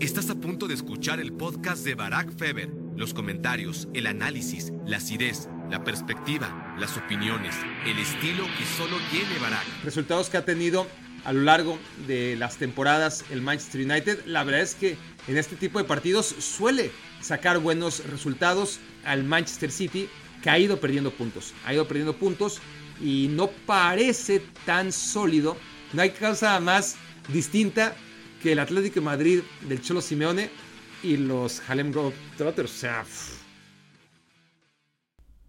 Estás a punto de escuchar el podcast de Barack Feber. Los comentarios, el análisis, la acidez, la perspectiva, las opiniones, el estilo que solo tiene Barack. Resultados que ha tenido a lo largo de las temporadas el Manchester United. La verdad es que en este tipo de partidos suele sacar buenos resultados al Manchester City que ha ido perdiendo puntos. Ha ido perdiendo puntos y no parece tan sólido. No hay cosa más distinta que el Atlético de Madrid del Cholo Simeone y los Harlem Globetrotters. O sea.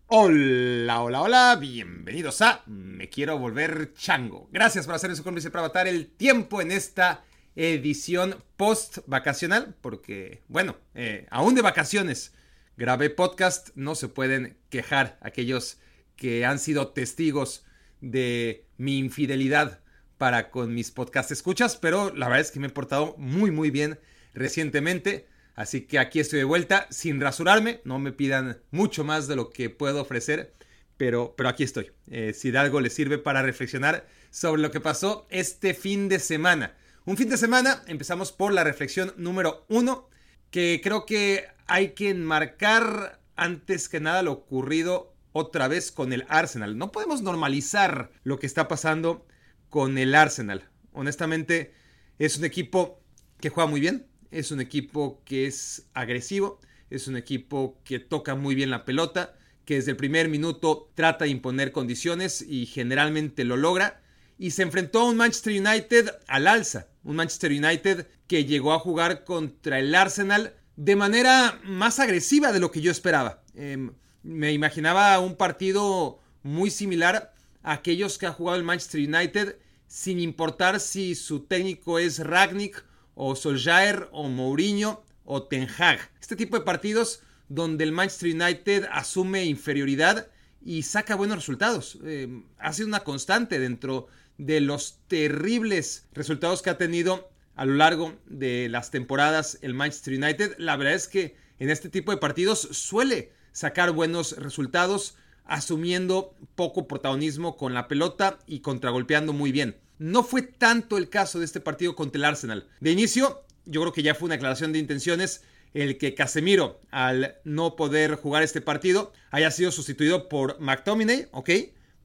Hola, hola, hola, bienvenidos a Me Quiero Volver Chango. Gracias por hacer eso conmigo para matar el tiempo en esta edición post vacacional, porque, bueno, eh, aún de vacaciones grabé podcast, no se pueden quejar aquellos que han sido testigos de mi infidelidad para con mis podcast escuchas, pero la verdad es que me he portado muy muy bien recientemente, así que aquí estoy de vuelta sin rasurarme, no me pidan mucho más de lo que puedo ofrecer, pero, pero aquí estoy. Eh, si de algo les sirve para reflexionar sobre lo que pasó este fin de semana. Un fin de semana, empezamos por la reflexión número uno, que creo que hay que enmarcar antes que nada lo ocurrido otra vez con el Arsenal. No podemos normalizar lo que está pasando con el Arsenal. Honestamente, es un equipo que juega muy bien, es un equipo que es agresivo, es un equipo que toca muy bien la pelota, que desde el primer minuto trata de imponer condiciones y generalmente lo logra. Y se enfrentó a un Manchester United al alza, un Manchester United que llegó a jugar contra el Arsenal de manera más agresiva de lo que yo esperaba. Em, me imaginaba un partido muy similar aquellos que ha jugado el Manchester United sin importar si su técnico es Ragnick o Solskjaer o Mourinho o Ten Hag. Este tipo de partidos donde el Manchester United asume inferioridad y saca buenos resultados. Eh, ha sido una constante dentro de los terribles resultados que ha tenido a lo largo de las temporadas el Manchester United. La verdad es que en este tipo de partidos suele sacar buenos resultados asumiendo poco protagonismo con la pelota y contragolpeando muy bien. No fue tanto el caso de este partido contra el Arsenal. De inicio, yo creo que ya fue una declaración de intenciones el que Casemiro, al no poder jugar este partido, haya sido sustituido por McTominay, ¿ok?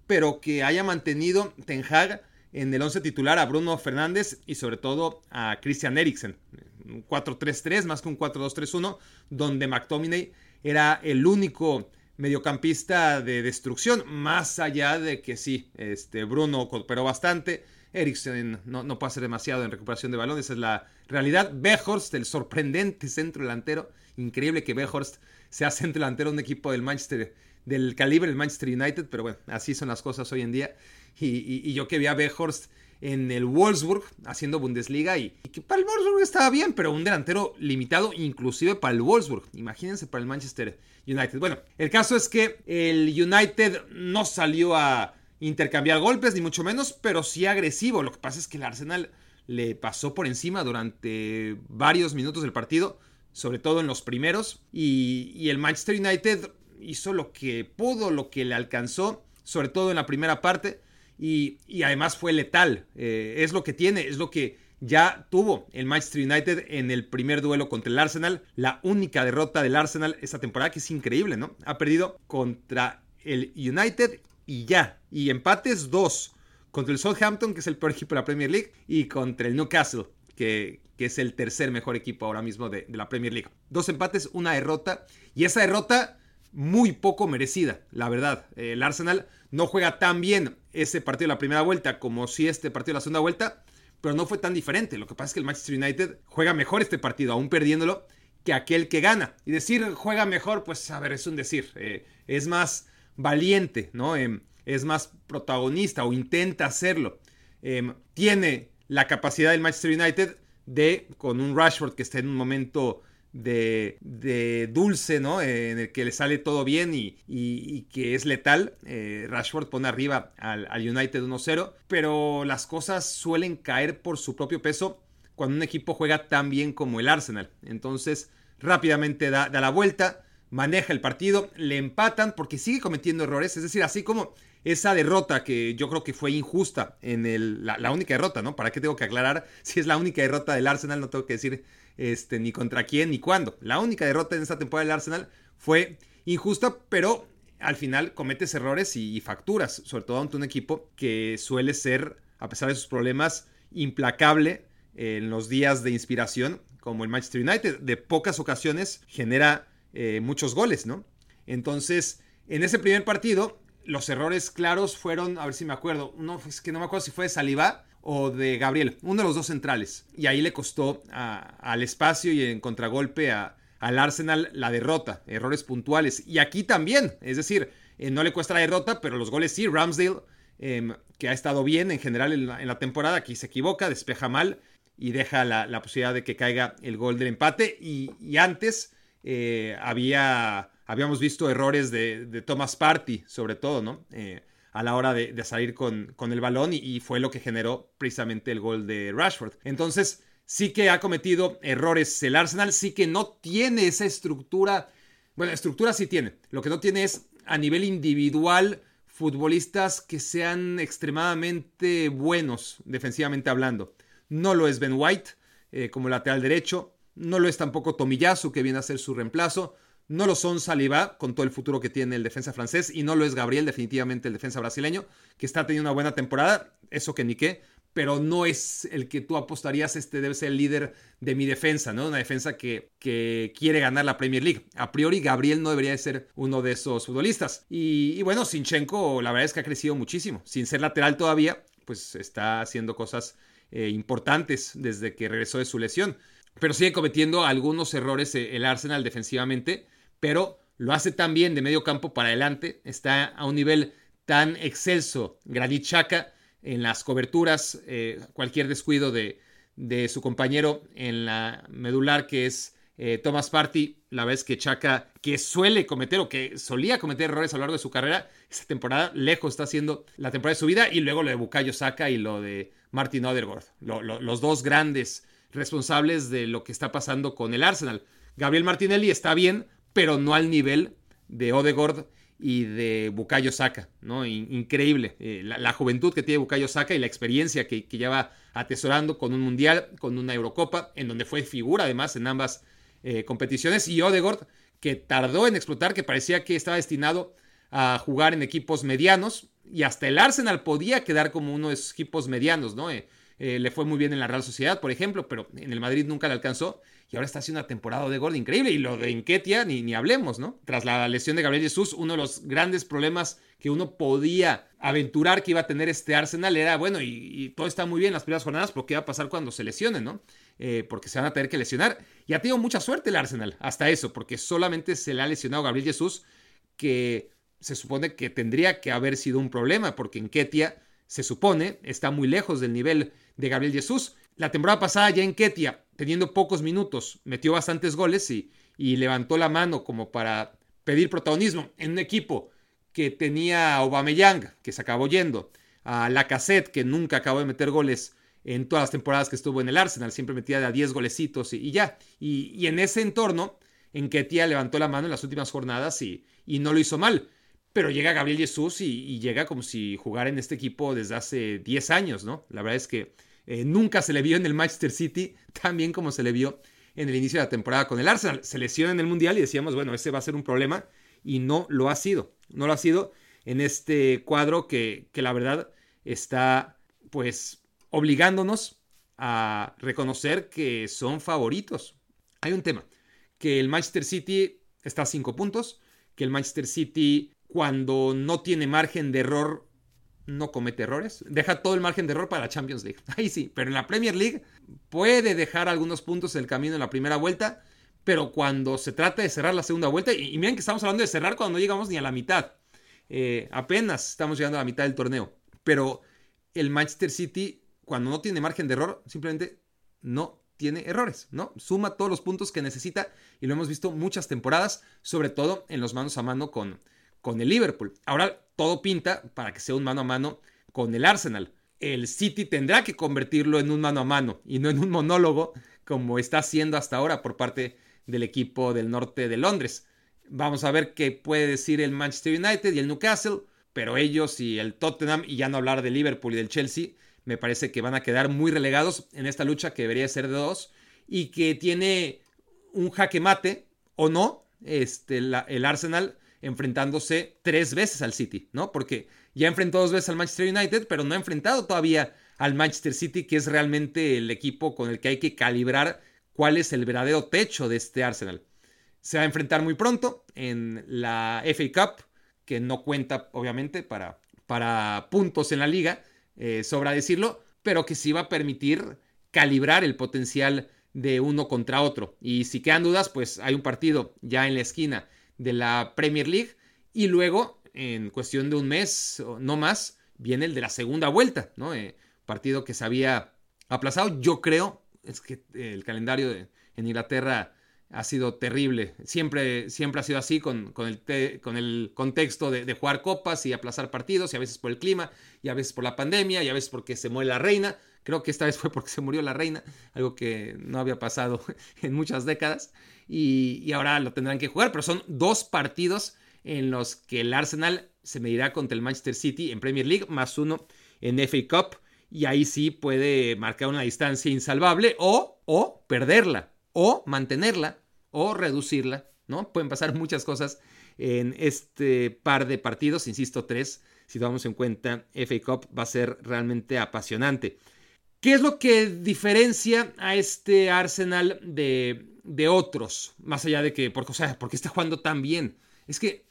Pero que haya mantenido Ten Hag en el 11 titular a Bruno Fernández y sobre todo a Christian Eriksen. Un 4-3-3 más que un 4-2-3-1, donde McTominay era el único mediocampista de destrucción, más allá de que sí, este, Bruno cooperó bastante, Eriksen no, no, hacer demasiado en recuperación de balón, esa es la realidad. Behorst, el sorprendente centro delantero, increíble que Behorst sea centro delantero de un equipo del Manchester, del calibre del Manchester United, pero bueno, así son las cosas hoy en día. Y, yo que vi a Behorst en el Wolfsburg haciendo Bundesliga y, que para el Wolfsburg estaba bien, pero un delantero limitado inclusive para el Wolfsburg. Imagínense para el Manchester United. Bueno, el caso es que el United no salió a intercambiar golpes ni mucho menos, pero sí agresivo. Lo que pasa es que el Arsenal le pasó por encima durante varios minutos del partido, sobre todo en los primeros, y, el Manchester United hizo lo que pudo, lo que le alcanzó, sobre todo en la primera parte y, además fue letal. Eh, es lo que tiene, es lo que ya tuvo el Manchester United en el primer duelo contra el Arsenal. La única derrota del Arsenal esta temporada, que es increíble, ¿no? Ha perdido contra el United y ya. Y empates dos. Contra el Southampton, que es el peor equipo de la Premier League, y contra el Newcastle, que, que es el tercer mejor equipo ahora mismo de, la Premier League. Dos empates, una derrota. Y esa derrota muy poco merecida, la verdad. El Arsenal no juega tan bien ese partido de la primera vuelta como si este partido de la segunda vuelta, pero no fue tan diferente. Lo que pasa es que el Manchester United juega mejor este partido, aún perdiéndolo, que aquel que gana. Y decir juega mejor, pues a ver, es un decir. Eh, es más valiente, ¿no? Em, es más protagonista o intenta hacerlo. Em, tiene la capacidad del Manchester United de, con un Rashford que está en un momento de, dulce, ¿no? en el que le sale todo bien y, que es letal. Eh, Rashford pone arriba al, United 1-0, pero las cosas suelen caer por su propio peso cuando un equipo juega tan bien como el Arsenal. Entonces, rápidamente da, da la vuelta, maneja el partido, le empatan porque sigue cometiendo errores. Es decir, así como esa derrota que yo creo que fue injusta en el, la, única derrota, ¿no? ¿Para qué tengo que aclarar si es la única derrota del Arsenal? No tengo que decir este, ni contra quién ni cuándo. La única derrota en esta temporada del Arsenal fue injusta, pero al final cometes errores y, facturas, sobre todo ante un equipo que suele ser, a pesar de sus problemas, implacable en los días de inspiración, como el Manchester United. De pocas ocasiones genera eh, muchos goles, ¿no? Entonces, en ese primer partido, los errores claros fueron, a ver si me acuerdo, es que no me acuerdo si fue de Saliba o de Gabriel, uno de los dos centrales. Y ahí le costó al espacio y en contragolpe al Arsenal la derrota, errores puntuales. Y aquí también, es decir, eh, no le cuesta la derrota, pero los goles sí. Ramsdale, em, que ha estado bien en general en la, temporada, aquí se equivoca, despeja mal y deja la, posibilidad de que caiga el gol del empate. Y, antes eh, había habíamos visto errores de, Thomas Party, sobre todo, ¿no? Eh, a la hora de, salir con, con, el balón y, fue lo que generó precisamente el gol de Rashford. Entonces, sí que ha cometido errores el Arsenal, sí que no tiene esa estructura, bueno, estructura sí tiene, lo que no tiene es a nivel individual futbolistas que sean extremadamente buenos defensivamente hablando. No lo es Ben White eh, como lateral derecho, no lo es tampoco Tomiyasu que viene a ser su reemplazo, no lo son Saliba, con todo el futuro que tiene el defensa francés, y no lo es Gabriel, definitivamente el defensa brasileño, que está teniendo una buena temporada, eso que ni qué, pero no es el que tú apostarías, este debe ser el líder de mi defensa, ¿no? Una defensa que, que quiere ganar la Premier League. A priori, Gabriel no debería ser uno de esos futbolistas. Y, bueno, Sinchenko, la verdad es que ha crecido muchísimo. Sin ser lateral todavía, pues está haciendo cosas eh, importantes desde que regresó de su lesión. Pero sigue cometiendo algunos errores eh, el Arsenal defensivamente pero lo hace tan bien de medio campo para adelante, está a un nivel tan excelso Granit Xhaka en las coberturas, eh, cualquier descuido de, su compañero en la medular que es eh, Thomas Party, la vez que Chaka, que suele cometer o que solía cometer errores a lo largo de su carrera, esta temporada lejos está haciendo la temporada de su vida y luego lo de Bukayo Saka y lo de Martin Odergaard, los dos grandes responsables de lo que está pasando con el Arsenal. Gabriel Martinelli está bien, pero no al nivel de Odegaard y de Bukayo Saka, ¿no? increíble. Eh, la, juventud que tiene Bukayo Saka y la experiencia que, que, lleva atesorando con un Mundial, con una Eurocopa, en donde fue figura además en ambas eh, competiciones. Y Odegaard, que tardó en explotar, que parecía que estaba destinado a jugar en equipos medianos. Y hasta el Arsenal podía quedar como uno de esos equipos medianos, ¿no? Eh, le fue muy bien en la Real Sociedad, por ejemplo, pero en el Madrid nunca le alcanzó y ahora está haciendo una temporada de Gord increíble. Y lo de Enquetia, ni, ni hablemos, ¿no? Tras la lesión de Gabriel Jesús, uno de los grandes problemas que uno podía aventurar que iba a tener este Arsenal era, bueno, y, todo está muy bien en las primeras jornadas, pero ¿qué va a pasar cuando se lesione, no? Eh, porque se van a tener que lesionar. Y ha tenido mucha suerte el Arsenal, hasta eso, porque solamente se le ha lesionado Gabriel Jesús, que se supone que tendría que haber sido un problema, porque Enquetia, se supone, está muy lejos del nivel de Gabriel Jesús. La temporada pasada ya en Ketia teniendo pocos minutos, metió bastantes goles y, levantó la mano como para pedir protagonismo en un equipo que tenía a Aubameyang, que se acabó yendo, a Lacazette, que nunca acabó de meter goles en todas las temporadas que estuvo en el Arsenal, siempre metía de a 10 golecitos y, ya. Y, en ese entorno, en que Tía levantó la mano en las últimas jornadas y, no lo hizo mal. Pero llega Gabriel Jesús y, llega como si jugara en este equipo desde hace 10 años, ¿no? La verdad es que eh, nunca se le vio en el Manchester City tan bien como se le vio en el inicio de la temporada con el Arsenal. Se lesiona en el Mundial y decíamos, bueno, ese va a ser un problema y no lo ha sido. No lo ha sido en este cuadro que, que la verdad está pues obligándonos a reconocer que son favoritos. Hay un tema, que el Manchester City está a cinco puntos, que el Manchester City cuando no tiene margen de error no comete errores. Deja todo el margen de error para la Champions League. Ahí sí, pero en la Premier League puede dejar algunos puntos en el camino en la primera vuelta, pero cuando se trata de cerrar la segunda vuelta, y, miren que estamos hablando de cerrar cuando no llegamos ni a la mitad. Eh, apenas estamos llegando a la mitad del torneo. Pero el Manchester City, cuando no tiene margen de error, simplemente no tiene errores, ¿no? Suma todos los puntos que necesita y lo hemos visto muchas temporadas, sobre todo en los manos a mano con, con el Liverpool. Ahora todo pinta para que sea un mano a mano con el Arsenal. El City tendrá que convertirlo en un mano a mano y no en un monólogo como está haciendo hasta ahora por parte del equipo del norte de Londres. Vamos a ver qué puede decir el Manchester United y el Newcastle, pero ellos y el Tottenham, y ya no hablar de Liverpool y del Chelsea, me parece que van a quedar muy relegados en esta lucha que debería ser de dos y que tiene un jaque mate o no este, el Arsenal enfrentándose tres veces al City, ¿no? Porque ya enfrentó dos veces al Manchester United, pero no ha enfrentado todavía al Manchester City, que es realmente el equipo con el que hay que calibrar cuál es el verdadero techo de este Arsenal. Se va a enfrentar muy pronto en la FA Cup, que no cuenta obviamente para, para puntos en la liga, eh, sobra decirlo, pero que sí va a permitir calibrar el potencial de uno contra otro. Y si quedan dudas, pues hay un partido ya en la esquina de la Premier League y luego, en cuestión de un mes o no más, viene el de la segunda vuelta, ¿no? Eh, partido que se había aplazado. Yo creo, es que el calendario en Inglaterra ha sido terrible. Siempre, siempre ha sido así con, con, el, con el, contexto de, de, jugar copas y aplazar partidos, y a veces por el clima, y a veces por la pandemia, y a veces porque se muere la reina. Creo que esta vez fue porque se murió la reina, algo que no había pasado en muchas décadas. Y, ahora lo tendrán que jugar, pero son dos partidos en los que el Arsenal se medirá contra el Manchester City en Premier League, más uno en FA Cup. Y ahí sí puede marcar una distancia insalvable o, o perderla, o mantenerla, o reducirla, ¿no? Pueden pasar muchas cosas en este par de partidos, insisto, tres, si tomamos en cuenta FA Cup, va a ser realmente apasionante. ¿Qué es lo que diferencia a este Arsenal de, de otros? Más allá de que, porque, o sea, porque está jugando tan bien. Es que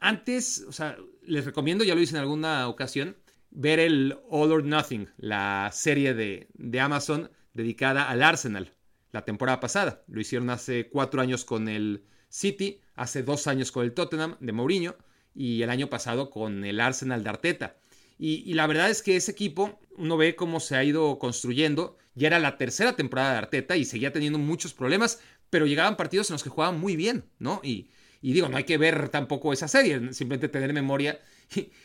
antes, o sea, les recomiendo, ya lo hice en alguna ocasión, ver el All or Nothing, la serie de, de Amazon dedicada al Arsenal, la temporada pasada. Lo hicieron hace cuatro años con el City, hace dos años con el Tottenham de Mourinho y el año pasado con el Arsenal de Arteta. Y, la verdad es que ese equipo, uno ve cómo se ha ido construyendo. Ya era la tercera temporada de Arteta y seguía teniendo muchos problemas, pero llegaban partidos en los que jugaban muy bien, ¿no? Y, digo, no hay que ver tampoco esa serie, simplemente tener memoria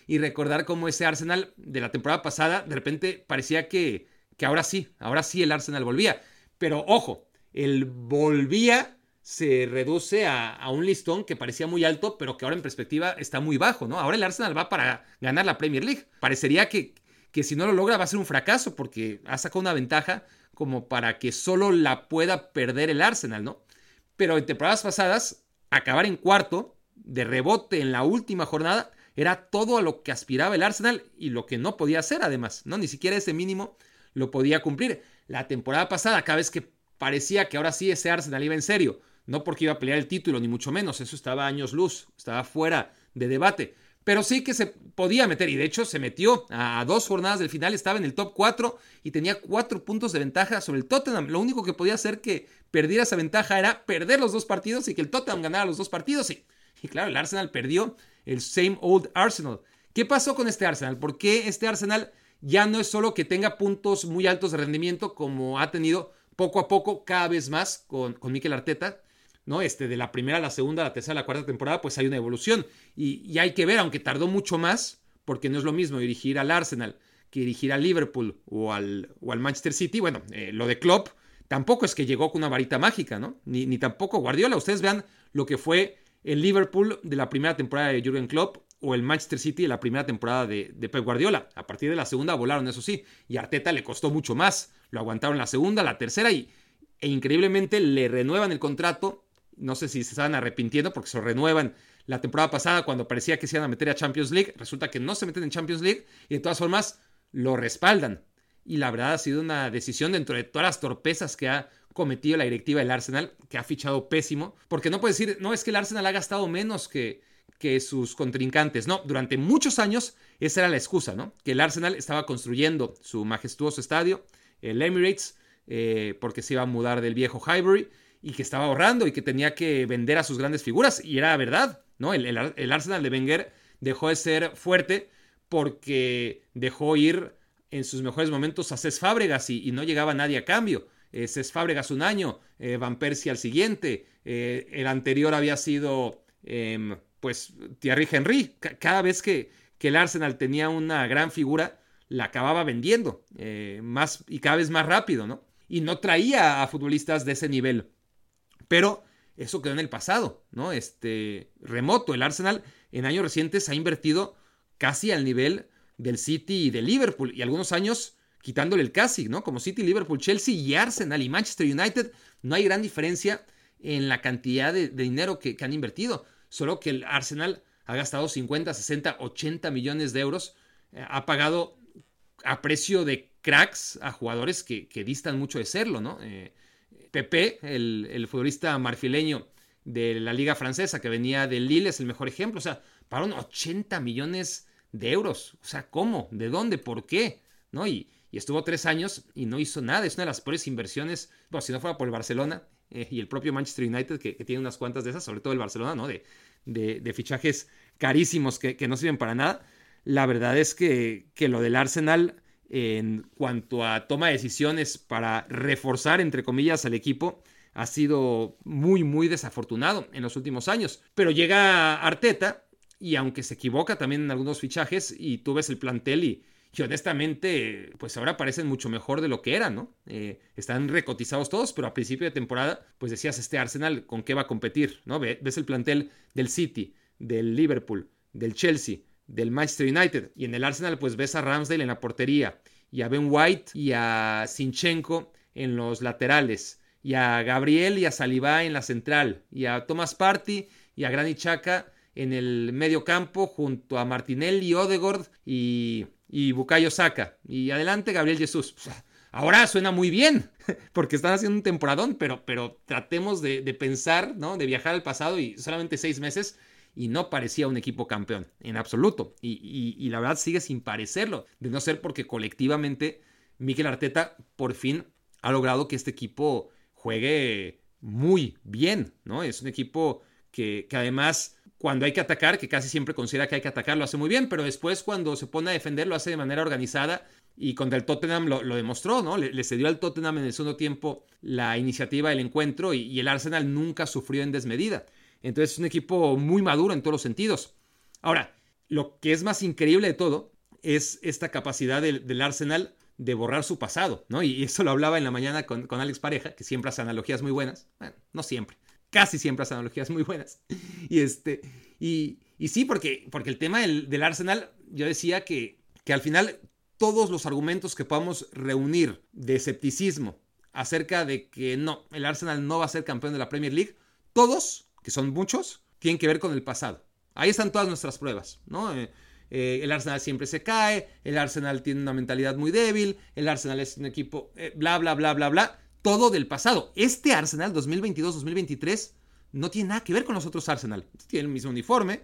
y, recordar cómo ese Arsenal de la temporada pasada, de repente parecía que, que ahora sí, ahora sí el Arsenal volvía. Pero ojo, el volvía se reduce a, un listón que parecía muy alto, pero que ahora en perspectiva está muy bajo, ¿no? Ahora el Arsenal va para ganar la Premier League. Parecería que, que si no lo logra va a ser un fracaso, porque ha sacado una ventaja como para que solo la pueda perder el Arsenal, ¿no? Pero en temporadas pasadas, acabar en cuarto, de rebote en la última jornada, era todo a lo que aspiraba el Arsenal y lo que no podía hacer además, ¿no? Ni siquiera ese mínimo lo podía cumplir. La temporada pasada, cada vez que parecía que ahora sí ese Arsenal iba en serio, no porque iba a pelear el título, ni mucho menos, eso estaba años luz, estaba fuera de debate. Pero sí que se podía meter, y de hecho se metió a dos jornadas del final, estaba en el top 4 y tenía cuatro puntos de ventaja sobre el Tottenham. Lo único que podía hacer que perdiera esa ventaja era perder los dos partidos y que el Tottenham ganara los dos partidos. Y, y claro, el Arsenal perdió el same old Arsenal. ¿Qué pasó con este Arsenal? ¿Por qué este Arsenal ya no es solo que tenga puntos muy altos de rendimiento como ha tenido poco a poco, cada vez más con, con Mikel Arteta? ¿No? Este, de la primera a la segunda, la tercera, a la cuarta temporada, pues hay una evolución. Y, hay que ver, aunque tardó mucho más, porque no es lo mismo dirigir al Arsenal que dirigir al Liverpool o al, o al Manchester City. Bueno, eh, lo de Klopp tampoco es que llegó con una varita mágica, ¿no? Ni, ni tampoco Guardiola. Ustedes vean lo que fue el Liverpool de la primera temporada de Jürgen Klopp o el Manchester City de la primera temporada de, Pep Guardiola. A partir de la segunda volaron, eso sí, y Arteta le costó mucho más. Lo aguantaron la segunda, la tercera y, e increíblemente le renuevan el contrato no sé si se estaban arrepintiendo porque se renuevan la temporada pasada cuando parecía que se iban a meter a Champions League. Resulta que no se meten en Champions League y de todas formas lo respaldan. Y la verdad ha sido una decisión dentro de todas las torpezas que ha cometido la directiva del Arsenal, que ha fichado pésimo. Porque no puede decir, no es que el Arsenal ha gastado menos que, que sus contrincantes. No, durante muchos años esa era la excusa, ¿no? Que el Arsenal estaba construyendo su majestuoso estadio, el Emirates, eh, porque se iba a mudar del viejo Highbury y que estaba ahorrando y que tenía que vender a sus grandes figuras. Y era verdad, ¿no? El, Arsenal de Wenger dejó de ser fuerte porque dejó ir en sus mejores momentos a Cés Fábregas y, no llegaba nadie a cambio. Eh, Cés Fábregas un año, eh, Van Persie al siguiente, eh, el anterior había sido em, pues Thierry Henry. cada vez que, que, el Arsenal tenía una gran figura, la acababa vendiendo eh, más y cada vez más rápido, ¿no? Y no traía a futbolistas de ese nivel. Pero eso quedó en el pasado, ¿no? Este remoto. El Arsenal en años recientes ha invertido casi al nivel del City y del Liverpool, y algunos años quitándole el casi, ¿no? Como City, Liverpool, Chelsea y Arsenal y Manchester United, no hay gran diferencia en la cantidad de, dinero que, han invertido, solo que el Arsenal ha gastado 50, 60, 80 millones de euros, eh, ha pagado a precio de cracks a jugadores que, distan mucho de serlo, ¿no? Eh, Pepe, el, futbolista marfileño de la liga francesa que venía del Lille, es el mejor ejemplo, o sea, pagaron 80 millones de euros, o sea, ¿cómo? ¿De dónde? ¿Por qué? ¿No? Y, estuvo tres años y no hizo nada, es una de las peores inversiones, bueno, si no fuera por el Barcelona eh, y el propio Manchester United, que, tiene unas cuantas de esas, sobre todo el Barcelona, ¿no? De, de, fichajes carísimos que, que, no sirven para nada. La verdad es que, que lo del Arsenal en cuanto a toma de decisiones para reforzar, entre comillas, al equipo, ha sido muy, muy desafortunado en los últimos años. Pero llega Arteta y aunque se equivoca también en algunos fichajes y tú ves el plantel y, honestamente, pues ahora parecen mucho mejor de lo que eran, ¿no? Eh, están recotizados todos, pero a principio de temporada, pues decías, este Arsenal, ¿con qué va a competir? ¿No? Ves el plantel del City, del Liverpool, del Chelsea, del Manchester United. Y en el Arsenal, pues ves a Ramsdale en la portería, y a Ben White y a Sinchenko en los laterales, y a Gabriel y a Saliba en la central, y a Thomas Party y a Granit Xhaka en el medio campo junto a Martinelli, Odegaard y, y Bukayo Saka. Y adelante Gabriel Jesús. Ahora suena muy bien, porque están haciendo un temporadón, pero, pero tratemos de, de pensar, ¿no? De viajar al pasado y solamente seis meses y no parecía un equipo campeón, en absoluto. Y, la verdad sigue sin parecerlo, de no ser porque colectivamente Mikel Arteta por fin ha logrado que este equipo juegue muy bien, ¿no? Es un equipo que, además cuando hay que atacar, que casi siempre considera que hay que atacar, lo hace muy bien, pero después cuando se pone a defender lo hace de manera organizada y contra el Tottenham lo, demostró, ¿no? Le, cedió al Tottenham en el segundo tiempo la iniciativa del encuentro y el Arsenal nunca sufrió en desmedida. Entonces es un equipo muy maduro en todos los sentidos. Ahora, lo que es más increíble de todo es esta capacidad del, Arsenal de borrar su pasado, ¿no? Y eso lo hablaba en la mañana con, Alex Pareja, que siempre hace analogías muy buenas. Bueno, no siempre, casi siempre hace analogías muy buenas. Y este, y, sí, porque, porque el tema del, Arsenal, yo decía que, que al final todos los argumentos que podamos reunir de escepticismo acerca de que no, el Arsenal no va a ser campeón de la Premier League, todos que son muchos, tienen que ver con el pasado. Ahí están todas nuestras pruebas, ¿no? Eh, eh, el Arsenal siempre se cae, el Arsenal tiene una mentalidad muy débil, el Arsenal es un equipo, eh, bla, bla, bla, bla, bla, todo del pasado. Este Arsenal 2022-2023 no tiene nada que ver con los otros Arsenal. Tiene el mismo uniforme,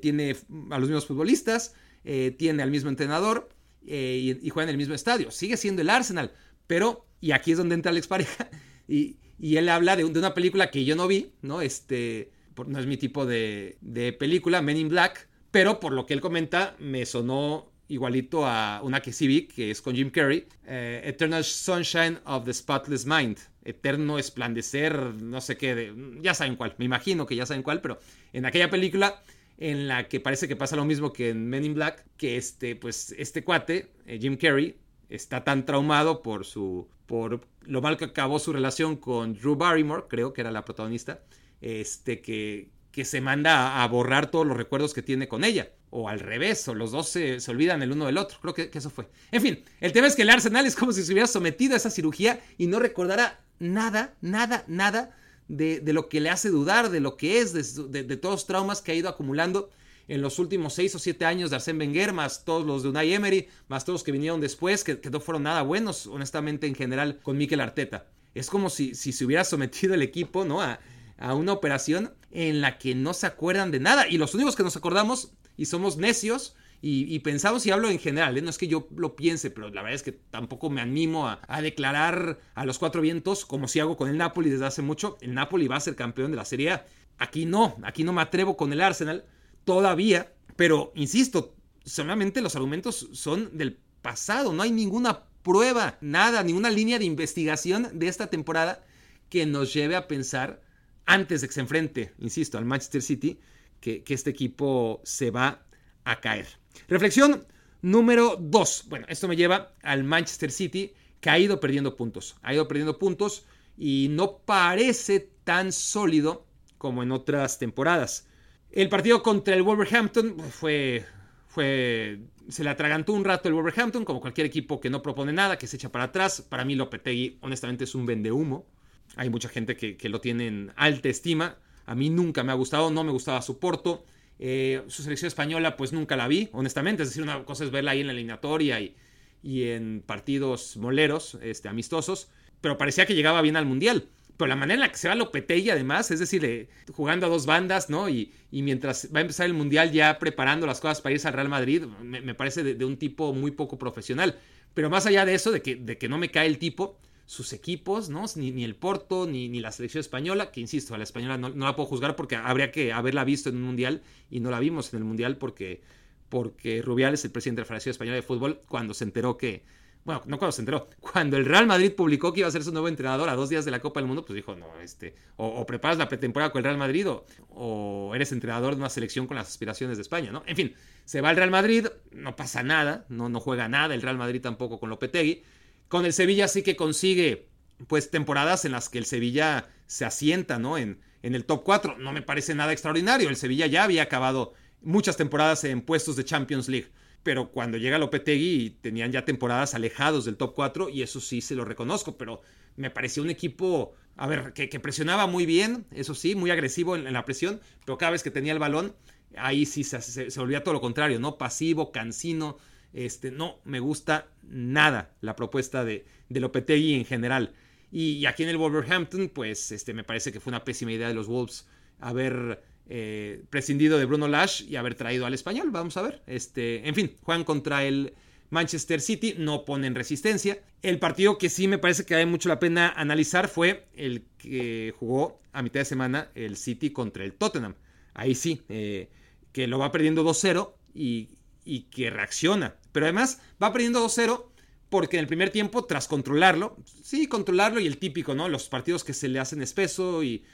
tiene a los mismos futbolistas, tiene al mismo entrenador y, y, juega en el mismo estadio. Sigue siendo el Arsenal, pero, y aquí es donde entra Alex Pareja, y, y él habla de, una película que yo no vi, ¿no? Este, no es mi tipo de, película, Men in Black, pero por lo que él comenta, me sonó igualito a una que sí vi, que es con Jim Carrey, eh, Eternal Sunshine of the Spotless Mind, Eterno Esplandecer, no sé qué, ya saben cuál, me imagino que ya saben cuál, pero en aquella película en la que parece que pasa lo mismo que en Men in Black, que este, pues, este cuate, eh, Jim Carrey, está tan traumado por su por lo mal que acabó su relación con Drew Barrymore, creo que era la protagonista, este que, que se manda a, borrar todos los recuerdos que tiene con ella. O al revés, o los dos se, olvidan el uno del otro. Creo que, eso fue. En fin, el tema es que el Arsenal es como si se hubiera sometido a esa cirugía y no recordara nada, nada, nada de, lo que le hace dudar, de lo que es, de, de todos los traumas que ha ido acumulando en los últimos seis o siete años de Arsène Wenger, más todos los de Unai Emery, más todos los que vinieron después, que, no fueron nada buenos, honestamente, en general, con Mikel Arteta. Es como si, si se hubiera sometido el equipo, ¿no? A, una operación en la que no se acuerdan de nada. Y los únicos que nos acordamos y somos necios y, pensamos, y hablo en general, ¿eh? no es que yo lo piense, pero la verdad es que tampoco me animo a, a, declarar a los cuatro vientos, como si hago con el Napoli desde hace mucho, el Napoli va a ser campeón de la Serie A. Aquí no, aquí no me atrevo con el Arsenal, todavía, pero insisto, solamente los argumentos son del pasado, no hay ninguna prueba, nada, ninguna línea de investigación de esta temporada que nos lleve a pensar, antes de que se enfrente, insisto, al Manchester City, que, este equipo se va a caer. Reflexión número 2. Bueno, esto me lleva al Manchester City, que ha ido perdiendo puntos. Ha ido perdiendo puntos y no parece tan sólido como en otras temporadas. El partido contra el Wolverhampton fue, fue se le atragantó un rato el Wolverhampton, como cualquier equipo que no propone nada, que se echa para atrás. Para mí Lopetegui, honestamente, es un vendehumo. Hay mucha gente que, lo tiene en alta estima. A mí nunca me ha gustado, no me gustaba su Porto. Eh, su selección española, pues nunca la vi, honestamente. Es decir, una cosa es verla ahí en la eliminatoria y, y en partidos moleros, este, amistosos. Pero parecía que llegaba bien al Mundial pero la manera en la que se va Lopetegui además, es decir, jugando a dos bandas, ¿no? Y, mientras va a empezar el Mundial ya preparando las cosas para irse al Real Madrid, me, parece de, un tipo muy poco profesional. Pero más allá de eso, de que, de que no me cae el tipo, sus equipos, ¿no? Ni, el Porto, ni, ni, la selección española, que insisto, a la española no, la puedo juzgar porque habría que haberla visto en un Mundial y no la vimos en el Mundial porque, porque Rubiales, el presidente de la Federación Española de Fútbol, cuando se enteró que bueno, no cuando se enteró, cuando el Real Madrid publicó que iba a ser su nuevo entrenador a dos días de la Copa del Mundo, pues dijo, no, este, o, preparas la pretemporada con el Real Madrid o, eres entrenador de una selección con las aspiraciones de España, ¿no? En fin, se va al Real Madrid, no pasa nada, no, no juega nada el Real Madrid tampoco con Lopetegui. Con el Sevilla sí que consigue, pues, temporadas en las que el Sevilla se asienta, ¿no? En, en el top 4. No me parece nada extraordinario, el Sevilla ya había acabado muchas temporadas en puestos de Champions League pero cuando llega Lopetegui tenían ya temporadas alejados del top 4 y eso sí se lo reconozco, pero me pareció un equipo, a ver, que, presionaba muy bien, eso sí, muy agresivo en, la presión, pero cada vez que tenía el balón, ahí sí se, se, volvía todo lo contrario, ¿no? Pasivo, cansino, este, no me gusta nada la propuesta de, Lopetegui en general. Y, aquí en el Wolverhampton, pues este, me parece que fue una pésima idea de los Wolves haber eh, prescindido de Bruno Lash y haber traído al español. Vamos a ver. Este, en fin, juegan contra el Manchester City, no ponen resistencia. El partido que sí me parece que vale mucho la pena analizar fue el que jugó a mitad de semana el City contra el Tottenham. Ahí sí, eh, que lo va perdiendo 2-0 y, y que reacciona. Pero además va perdiendo 2-0 porque en el primer tiempo, tras controlarlo, sí, controlarlo y el típico, ¿no? Los partidos que se le hacen espeso y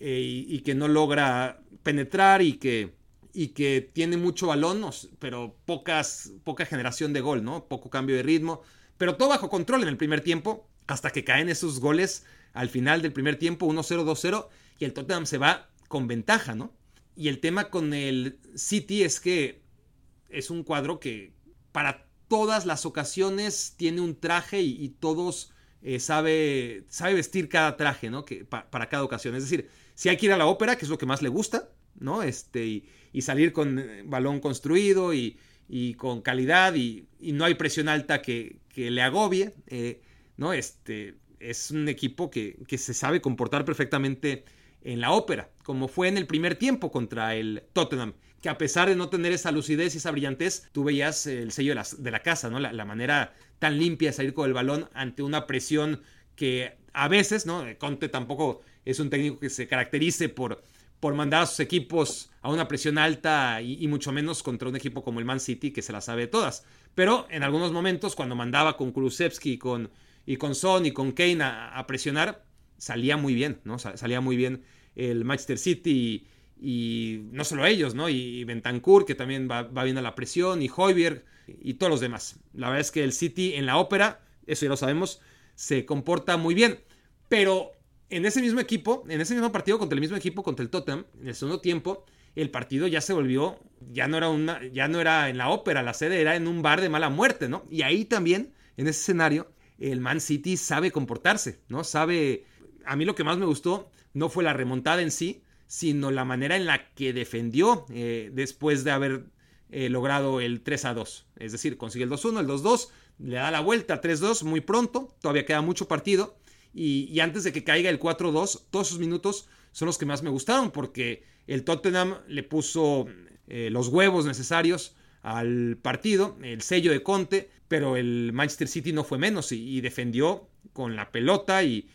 eh, y, que no logra penetrar y que, y que tiene mucho balón, pero pocas, poca generación de gol, ¿no? Poco cambio de ritmo, pero todo bajo control en el primer tiempo, hasta que caen esos goles al final del primer tiempo, 1-0, 2-0, y el Tottenham se va con ventaja, ¿no? Y el tema con el City es que es un cuadro que para todas las ocasiones tiene un traje y, todos eh, sabe, sabe vestir cada traje, ¿no? Que, para cada ocasión. Es decir, si hay que ir a la ópera, que es lo que más le gusta, ¿no? Este, y, salir con eh, balón construido y, con calidad y, no hay presión alta que, le agobie, eh, ¿no? Este, es un equipo que, se sabe comportar perfectamente en la ópera, como fue en el primer tiempo contra el Tottenham, que a pesar de no tener esa lucidez y esa brillantez, tú veías el sello de la, casa, ¿no? La, la, manera tan limpia de salir con el balón ante una presión que a veces, ¿no? Conte tampoco es un técnico que se caracterice por, por mandar a sus equipos a una presión alta y, mucho menos contra un equipo como el Man City que se la sabe todas. Pero en algunos momentos, cuando mandaba con Kulusevski y con, y con Son y con Kane a, presionar, salía muy bien, ¿no? Salía muy bien el Manchester City y, no solo ellos, ¿no? Y, Bentancur, que también va, va, bien a la presión, y Hoiberg y todos los demás. La verdad es que el City en la ópera, eso ya lo sabemos, se comporta muy bien. Pero en ese mismo equipo, en ese mismo partido contra el mismo equipo, contra el Tottenham, en el segundo tiempo, el partido ya se volvió, ya no era una, ya no era en la ópera, la sede era en un bar de mala muerte, ¿no? Y ahí también, en ese escenario, el Man City sabe comportarse, ¿no? Sabe, a mí lo que más me gustó no fue la remontada en sí, sino la manera en la que defendió eh, después de haber eh, logrado el 3 a 2. Es decir, consigue el 2-1, el 2-2, le da la vuelta 3-2 muy pronto, todavía queda mucho partido y, antes de que caiga el 4-2, todos esos minutos son los que más me gustaron porque el Tottenham le puso eh, los huevos necesarios al partido, el sello de Conte, pero el Manchester City no fue menos y, defendió con la pelota y,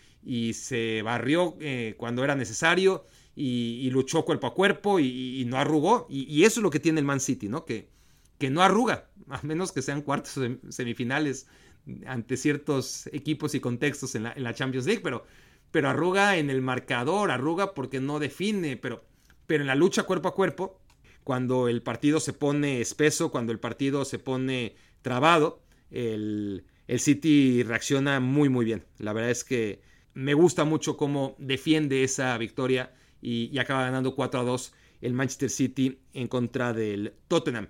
se barrió eh, cuando era necesario y, luchó cuerpo a cuerpo y, no arrugó. Y, eso es lo que tiene el Man City, ¿no? Que, que no arruga, a menos que sean cuartos semifinales ante ciertos equipos y contextos en la, Champions League, pero, pero arruga en el marcador, arruga porque no define, pero, pero en la lucha cuerpo a cuerpo, cuando el partido se pone espeso, cuando el partido se pone trabado, el, City reacciona muy muy bien. La verdad es que me gusta mucho cómo defiende esa victoria y, y acaba ganando 4 a 2 el Manchester City en contra del Tottenham.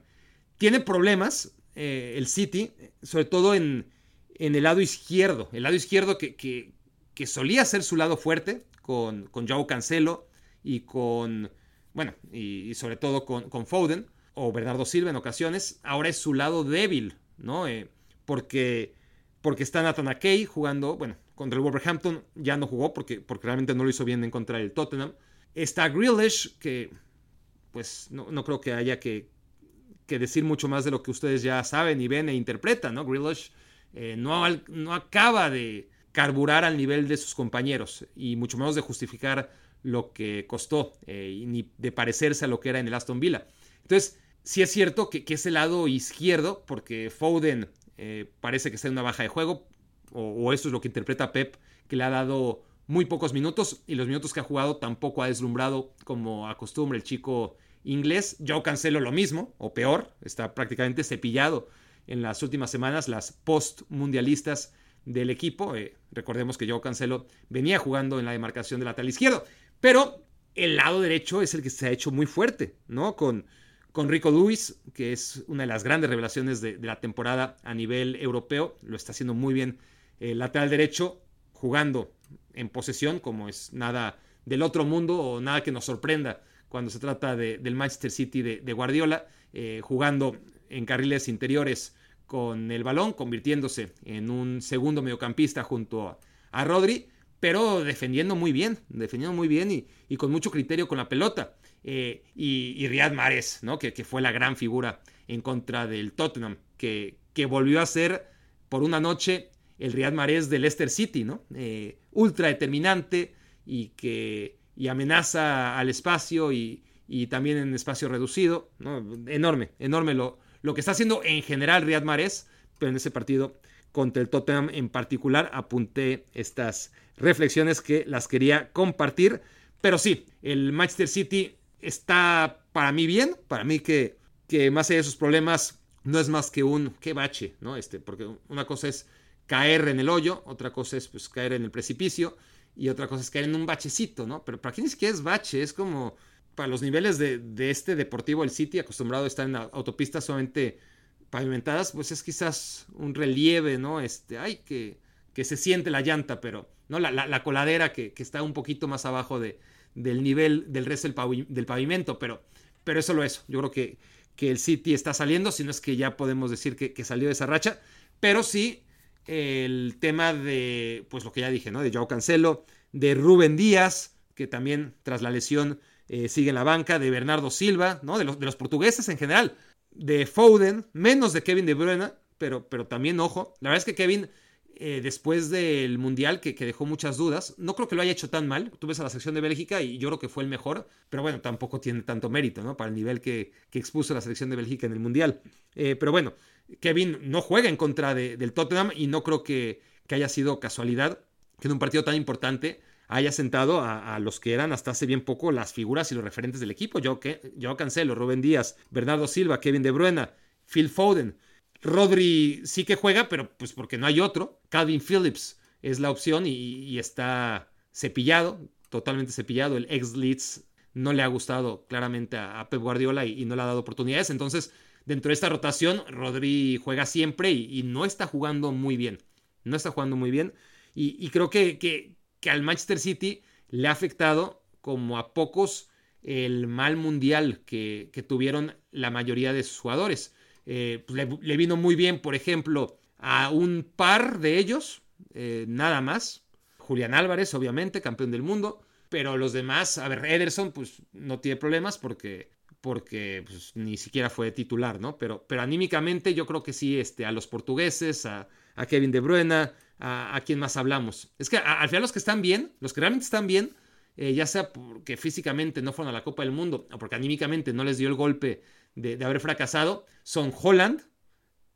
tiene problemas eh, el City, sobre todo en, en, el lado izquierdo. El lado izquierdo que, que, solía ser su lado fuerte con, con Joao Cancelo y con, bueno, y, sobre todo con, con, Foden o Bernardo Silva en ocasiones. Ahora es su lado débil, ¿no? Eh, porque, porque está Nathan Akey jugando, bueno, contra el Wolverhampton ya no jugó porque, porque realmente no lo hizo bien en contra del Tottenham. Está Grealish, que pues no, no creo que haya que, que, decir mucho más de lo que ustedes ya saben y ven e interpretan, ¿no? Grealish eh, no, no acaba de carburar al nivel de sus compañeros y mucho menos de justificar lo que costó eh, ni de parecerse a lo que era en el Aston Villa. Entonces, sí es cierto que, que el lado izquierdo, porque Foden eh, parece que está en una baja de juego, o, eso es lo que interpreta Pep, que le ha dado muy pocos minutos y los minutos que ha jugado tampoco ha deslumbrado como acostumbra el chico inglés. Yo cancelo lo mismo, o peor, está prácticamente cepillado en las últimas semanas las post-mundialistas del equipo. Eh, recordemos que yo Cancelo venía jugando en la demarcación del lateral izquierdo, pero el lado derecho es el que se ha hecho muy fuerte, ¿no? Con, con Rico Lewis, que es una de las grandes revelaciones de, de la temporada a nivel europeo, lo está haciendo muy bien el lateral derecho jugando en posesión, como es nada del otro mundo o nada que nos sorprenda cuando se trata del Manchester City de, Guardiola, eh, jugando en carriles interiores con el balón, convirtiéndose en un segundo mediocampista junto a, Rodri, pero defendiendo muy bien, defendiendo muy bien y, con mucho criterio con la pelota. Eh, y, Riyad Mahrez, ¿no? Que, fue la gran figura en contra del Tottenham, que, que volvió a ser por una noche el Riyad Mahrez del Leicester City, ¿no? Eh, ultra determinante y que y amenaza al espacio y, también en espacio reducido, ¿no? Enorme, enorme lo, lo que está haciendo en general Riyad Mahrez, pero en ese partido contra el Tottenham en particular apunté estas reflexiones que las quería compartir, pero sí, el Manchester City está para mí bien, para mí que, que más allá de sus problemas no es más que un qué bache, ¿no? Este, porque una cosa es caer en el hoyo, otra cosa es pues, caer en el precipicio y otra cosa es caer en un bachecito, ¿no? Pero para aquí ni siquiera es bache, es como para los niveles de, este deportivo, el City, acostumbrado a estar en autopistas solamente pavimentadas, pues es quizás un relieve, ¿no? Este, ay, que, que se siente la llanta, pero, ¿no? La, coladera que, está un poquito más abajo de, del nivel del resto del, pavimento, pero, pero es solo eso. Yo creo que, que el City está saliendo, si no es que ya podemos decir que, que salió de esa racha, pero sí el tema de, pues lo que ya dije, ¿no? De Joao Cancelo, de Rubén Díaz, que también tras la lesión eh, sigue en la banca, de Bernardo Silva, ¿no? De los, de los portugueses en general, de Foden, menos de Kevin De Bruyne, pero, pero también, ojo, la verdad es que Kevin, eh, después del Mundial, que, que, dejó muchas dudas, no creo que lo haya hecho tan mal, tú ves a la sección de Bélgica y yo creo que fue el mejor, pero bueno, tampoco tiene tanto mérito, ¿no? Para el nivel que, que expuso la selección de Bélgica en el Mundial. Eh, pero bueno, Kevin no juega en contra del Tottenham y no creo que, haya sido casualidad que en un partido tan importante haya sentado a, los que eran hasta hace bien poco las figuras y los referentes del equipo. Yo, yo Cancelo, Rubén Díaz, Bernardo Silva, Kevin De Bruyne, Phil Foden. Rodri sí que juega, pero pues porque no hay otro. Calvin Phillips es la opción y, está cepillado, totalmente cepillado. El ex Leeds no le ha gustado claramente a, Pep Guardiola y, no le ha dado oportunidades. Entonces, dentro de esta rotación, Rodri juega siempre y, no está jugando muy bien. No está jugando muy bien. Y, creo que, que, al Manchester City le ha afectado como a pocos el mal mundial que, tuvieron la mayoría de sus jugadores. Eh, pues le, vino muy bien, por ejemplo, a un par de ellos, eh, nada más. Julián Álvarez, obviamente, campeón del mundo. Pero los demás, a ver, Ederson, pues no tiene problemas porque porque pues, ni siquiera fue titular, ¿no? Pero, pero anímicamente yo creo que sí, este, a los portugueses, a, Kevin De Bruyne, a, a quien más hablamos. Es que al final los que están bien, los que realmente están bien, eh, ya sea porque físicamente no fueron a la Copa del Mundo o porque anímicamente no les dio el golpe de, haber fracasado, son Holland,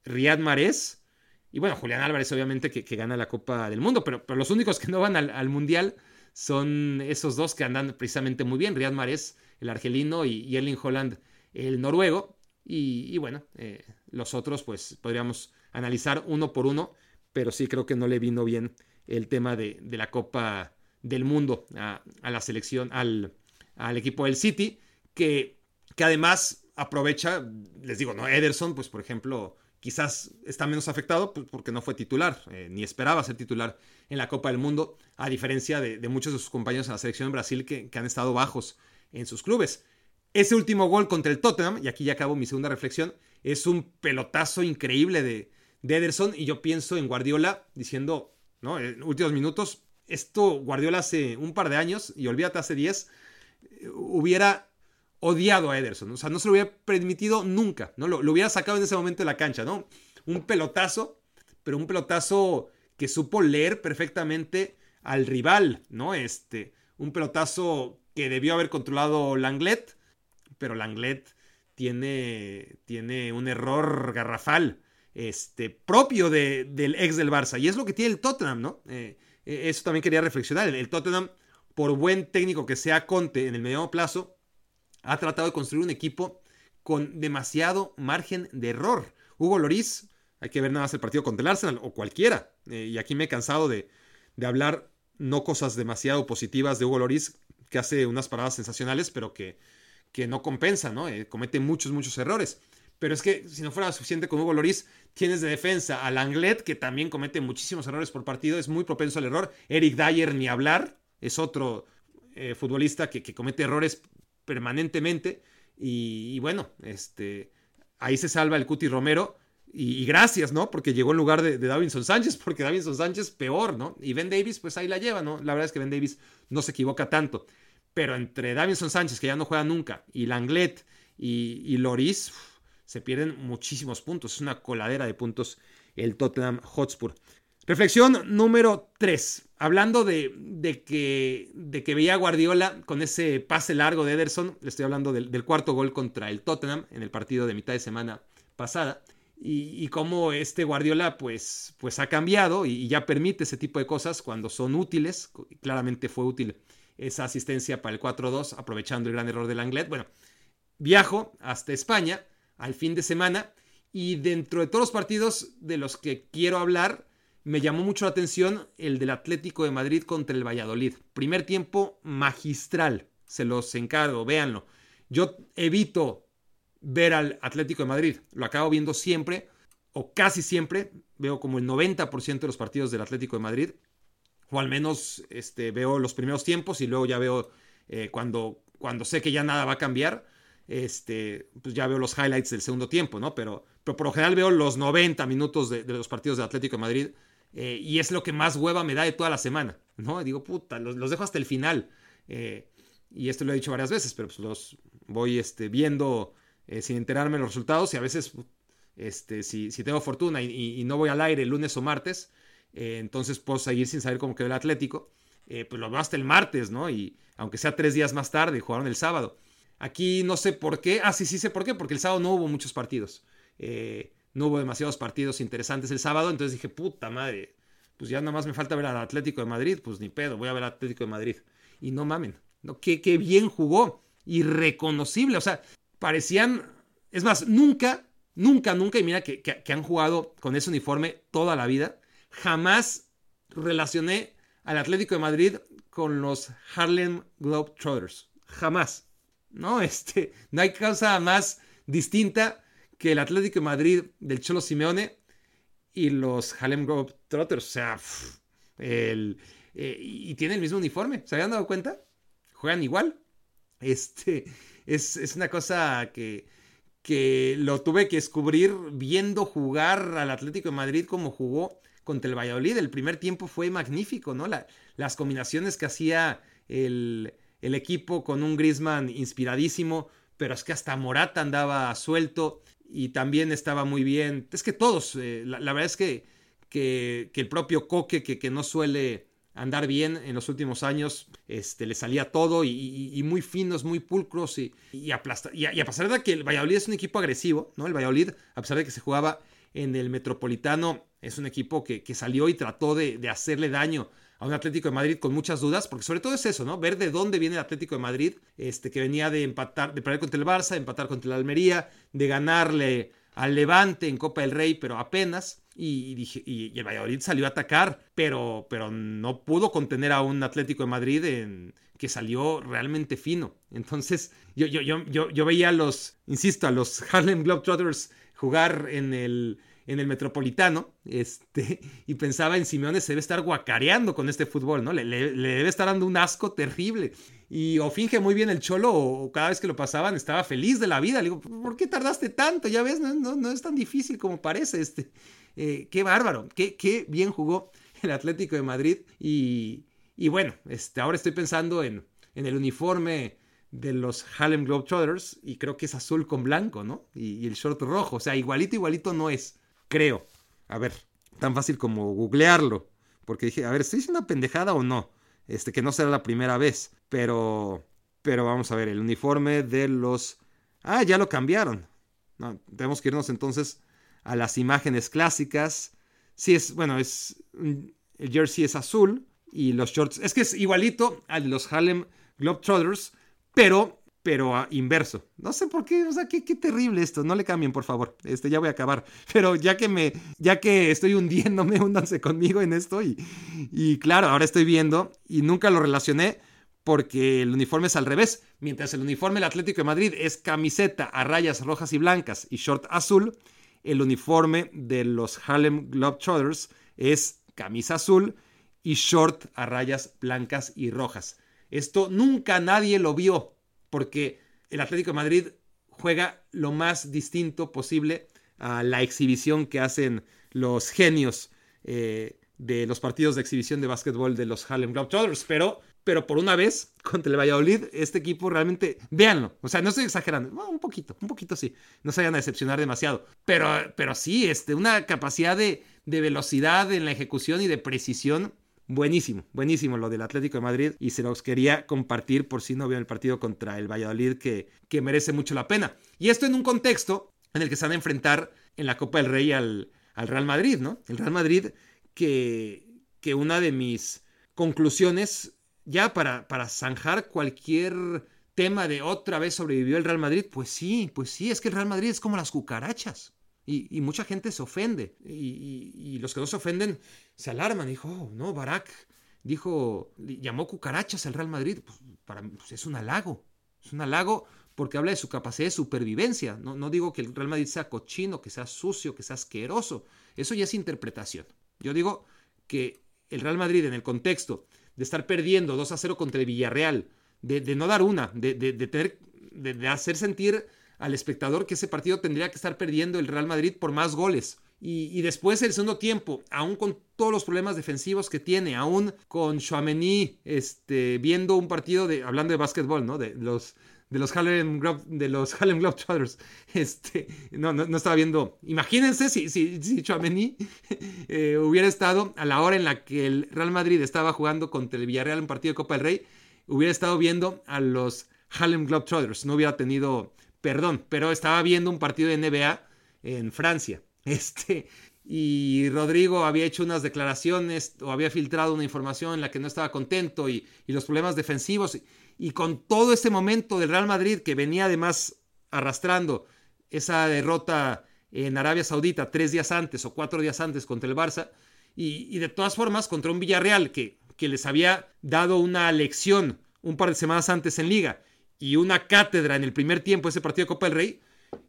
Riyad Mahrez y bueno, Julián Álvarez obviamente que, gana la Copa del Mundo, pero, pero los únicos que no van al, al, Mundial son esos dos que andan precisamente muy bien, Riyad Mahrez el argelino, y, Erling Holland, el noruego. Y, bueno, eh, los otros, pues podríamos analizar uno por uno, pero sí creo que no le vino bien el tema de, la Copa del Mundo a, la selección, al, equipo del City, que, que además aprovecha, les digo, ¿no? Ederson, pues por ejemplo, quizás está menos afectado pues, porque no fue titular, eh, ni esperaba ser titular en la Copa del Mundo, a diferencia de, muchos de sus compañeros en la selección en Brasil que, han estado bajos en sus clubes. Ese último gol contra el Tottenham, y aquí ya acabo mi segunda reflexión, es un pelotazo increíble de, de Ederson y yo pienso en Guardiola diciendo, ¿no? En últimos minutos, esto Guardiola hace un par de años, y olvídate hace 10, eh, hubiera odiado a Ederson. O sea, no se lo hubiera permitido nunca, ¿no? Lo, hubiera sacado en ese momento de la cancha, ¿no? Un pelotazo, pero un pelotazo que supo leer perfectamente al rival, ¿no? Este, un pelotazo que debió haber controlado Langlet, pero Langlet tiene, tiene un error garrafal, este, propio del ex del Barça. Y es lo que tiene el Tottenham, ¿no? Eh, eh, eso también quería reflexionar. El Tottenham, por buen técnico que sea Conte en el mediano plazo, ha tratado de construir un equipo con demasiado margen de error. Hugo Loris, hay que ver nada más el partido contra el Arsenal o cualquiera. Eh, y aquí me he cansado de, hablar no cosas demasiado positivas de Hugo Loris, que hace unas paradas sensacionales, pero que, no compensa, ¿no? Comete muchos, muchos errores. Pero es que si no fuera suficiente con Hugo Loris, tienes de defensa a Langlet, que también comete muchísimos errores por partido, es muy propenso al error. Eric Dyer, ni hablar, es otro eh, futbolista que, que, comete errores permanentemente. Y, bueno, este, ahí se salva el Cuti Romero. Y, gracias, ¿no? Porque llegó en lugar de, Davinson Sánchez, porque Davinson Sánchez peor, ¿no? Y Ben Davis, pues ahí la lleva, ¿no? La verdad es que Ben Davis no se equivoca tanto. Pero entre Davinson Sánchez, que ya no juega nunca, y Langlet y, y Loris, se pierden muchísimos puntos. Es una coladera de puntos el Tottenham Hotspur. Reflexión número 3. Hablando de, que, de que veía a Guardiola con ese pase largo de Ederson, le estoy hablando del, cuarto gol contra el Tottenham en el partido de mitad de semana pasada, y, cómo este Guardiola pues, pues ha cambiado y, ya permite ese tipo de cosas cuando son útiles. Claramente fue útil esa asistencia para el 4-2, aprovechando el gran error del Anglet. Bueno, viajo hasta España al fin de semana. Y dentro de todos los partidos de los que quiero hablar, me llamó mucho la atención el del Atlético de Madrid contra el Valladolid. Primer tiempo magistral, se los encargo, véanlo. Yo evito ver al Atlético de Madrid, lo acabo viendo siempre, o casi siempre, veo como el 90% de los partidos del Atlético de Madrid, o al menos este, veo los primeros tiempos y luego ya veo eh, cuando, cuando sé que ya nada va a cambiar, este, pues ya veo los highlights del segundo tiempo, ¿no? Pero, pero por lo general veo los 90 minutos de, de los partidos del Atlético de Madrid eh, y es lo que más hueva me da de toda la semana, ¿no? Digo, puta, los, dejo hasta el final. Eh, y esto lo he dicho varias veces, pero pues los voy este, viendo eh, sin enterarme de los resultados y a veces, este, si, si tengo fortuna y, no voy al aire el lunes o martes, entonces puedo seguir sin saber cómo quedó el Atlético. pues lo veo hasta el martes, ¿no? Y aunque sea tres días más tarde, jugaron el sábado. Aquí no sé por qué. Ah, sí, sí sé por qué, porque el sábado no hubo muchos partidos. Eh, no hubo demasiados partidos interesantes el sábado, entonces dije, puta madre, pues ya nada más me falta ver al Atlético de Madrid, pues ni pedo, voy a ver al Atlético de Madrid. Y no mamen, no, qué, qué bien jugó, irreconocible, o sea, parecían, es más, nunca, nunca, nunca, y mira que, que, han jugado con ese uniforme toda la vida, jamás relacioné al Atlético de Madrid con los Harlem Globetrotters, jamás, ¿no? Este, no hay causa más distinta que el Atlético de Madrid del Cholo Simeone y los Harlem Globetrotters. O sea, el, eh, y tienen el mismo uniforme. ¿Se habían dado cuenta? Juegan igual. Este es, una cosa que, que lo tuve que descubrir viendo jugar al Atlético de Madrid como jugó contra el Valladolid. El primer tiempo fue magnífico, ¿no? las combinaciones que hacía el, el equipo con un Grisman inspiradísimo, pero es que hasta Morata andaba suelto y también estaba muy bien. Es que todos, eh, la, verdad es que, que, el propio Coque, que, que, no suele andar bien en los últimos años, este, le salía todo y, muy finos, muy pulcros y, y, aplastar. Y, a pesar de que el Valladolid es un equipo agresivo, ¿no? El Valladolid, a pesar de que se jugaba en el Metropolitano, es un equipo que, salió y trató de, de hacerle daño a un Atlético de Madrid con muchas dudas, porque sobre todo es eso, ¿no? Ver de dónde viene el Atlético de Madrid, este, que venía de empatar, de perder contra el Barça, de empatar contra el Almería, de ganarle al Levante en Copa del Rey, pero apenas. Y, dije, y, el Valladolid salió a atacar, pero, pero no pudo contener a un Atlético de Madrid en, que salió realmente fino. Entonces, yo, yo, yo, yo, yo veía a los, insisto, a los Harlem Globetrotters jugar en el, en el Metropolitano, este, y pensaba en Simeone se debe estar guacareando con este fútbol, ¿no? Le, debe estar dando un asco terrible. Y o finge muy bien el cholo, o, cada vez que lo pasaban estaba feliz de la vida. Le digo, ¿por qué tardaste tanto? Ya ves, no, no, es tan difícil como parece. Este. Eh, qué bárbaro, qué, qué bien jugó el Atlético de Madrid. Y, y bueno, este, ahora estoy pensando en, en el uniforme de los Harlem Globetrotters y creo que es azul con blanco, ¿no? Y, el short rojo, o sea, igualito, igualito no es, creo. A ver, tan fácil como googlearlo, porque dije, a ver, ¿estoy diciendo una pendejada o no? Este, que no será la primera vez, pero, pero vamos a ver, el uniforme de los... Ah, ya lo cambiaron. No, tenemos que irnos entonces a las imágenes clásicas. Sí, es, bueno, es, el jersey es azul, y los shorts. Es que es igualito a los Harlem Globetrotters, pero, pero inverso. No sé por qué, o sea, qué, terrible esto. No le cambien, por favor. Este, ya voy a acabar. Pero ya que me, ya que estoy hundiéndome, húndanse conmigo en esto. Y, y claro, ahora estoy viendo y nunca lo relacioné porque el uniforme es al revés. Mientras el uniforme del Atlético de Madrid es camiseta a rayas rojas y blancas y short azul, el uniforme de los Harlem Globetrotters es camisa azul y short a rayas blancas y rojas. Esto nunca nadie lo vio porque el Atlético de Madrid juega lo más distinto posible a la exhibición que hacen los genios eh, de los partidos de exhibición de básquetbol de los Harlem Globetrotters, pero, pero por una vez contra el Valladolid, este equipo realmente, véanlo, o sea, no estoy exagerando, un poquito, un poquito sí, no se vayan a decepcionar demasiado, pero, pero sí, este, una capacidad de, de velocidad en la ejecución y de precisión Buenísimo, buenísimo lo del Atlético de Madrid y se los quería compartir por si no vieron el partido contra el Valladolid que, que merece mucho la pena. Y esto en un contexto en el que se van a enfrentar en la Copa del Rey al, al Real Madrid, ¿no? El Real Madrid que, que una de mis conclusiones ya para, para zanjar cualquier tema de otra vez sobrevivió el Real Madrid, pues sí, pues sí, es que el Real Madrid es como las cucarachas. Y, mucha gente se ofende. Y, los que no se ofenden se alarman. Dijo, oh, no, Barak dijo, llamó cucarachas al Real Madrid. Pues, para pues, es un halago. Es un halago porque habla de su capacidad de supervivencia. No, no digo que el Real Madrid sea cochino, que sea sucio, que sea asqueroso. Eso ya es interpretación. Yo digo que el Real Madrid en el contexto de estar perdiendo 2 a 0 contra el Villarreal, de, no dar una, de, de, tener, de, hacer sentir al espectador que ese partido tendría que estar perdiendo el Real Madrid por más goles. Y, después el segundo tiempo, aún con todos los problemas defensivos que tiene, aún con Chouameni este, viendo un partido de, hablando de básquetbol, ¿no? De los, de los Harlem, de los Harlem Globetrotters, este, no, no, estaba viendo, imagínense si, si, eh, hubiera estado a la hora en la que el Real Madrid estaba jugando contra el Villarreal en partido de Copa del Rey, hubiera estado viendo a los Harlem Globetrotters, no hubiera tenido perdón, pero estaba viendo un partido de NBA en Francia. Este, y Rodrigo había hecho unas declaraciones o había filtrado una información en la que no estaba contento y, los problemas defensivos. Y, con todo este momento del Real Madrid que venía además arrastrando esa derrota en Arabia Saudita tres días antes o cuatro días antes contra el Barça. Y, de todas formas contra un Villarreal que, que les había dado una lección un par de semanas antes en liga y una cátedra en el primer tiempo ese partido de Copa del Rey,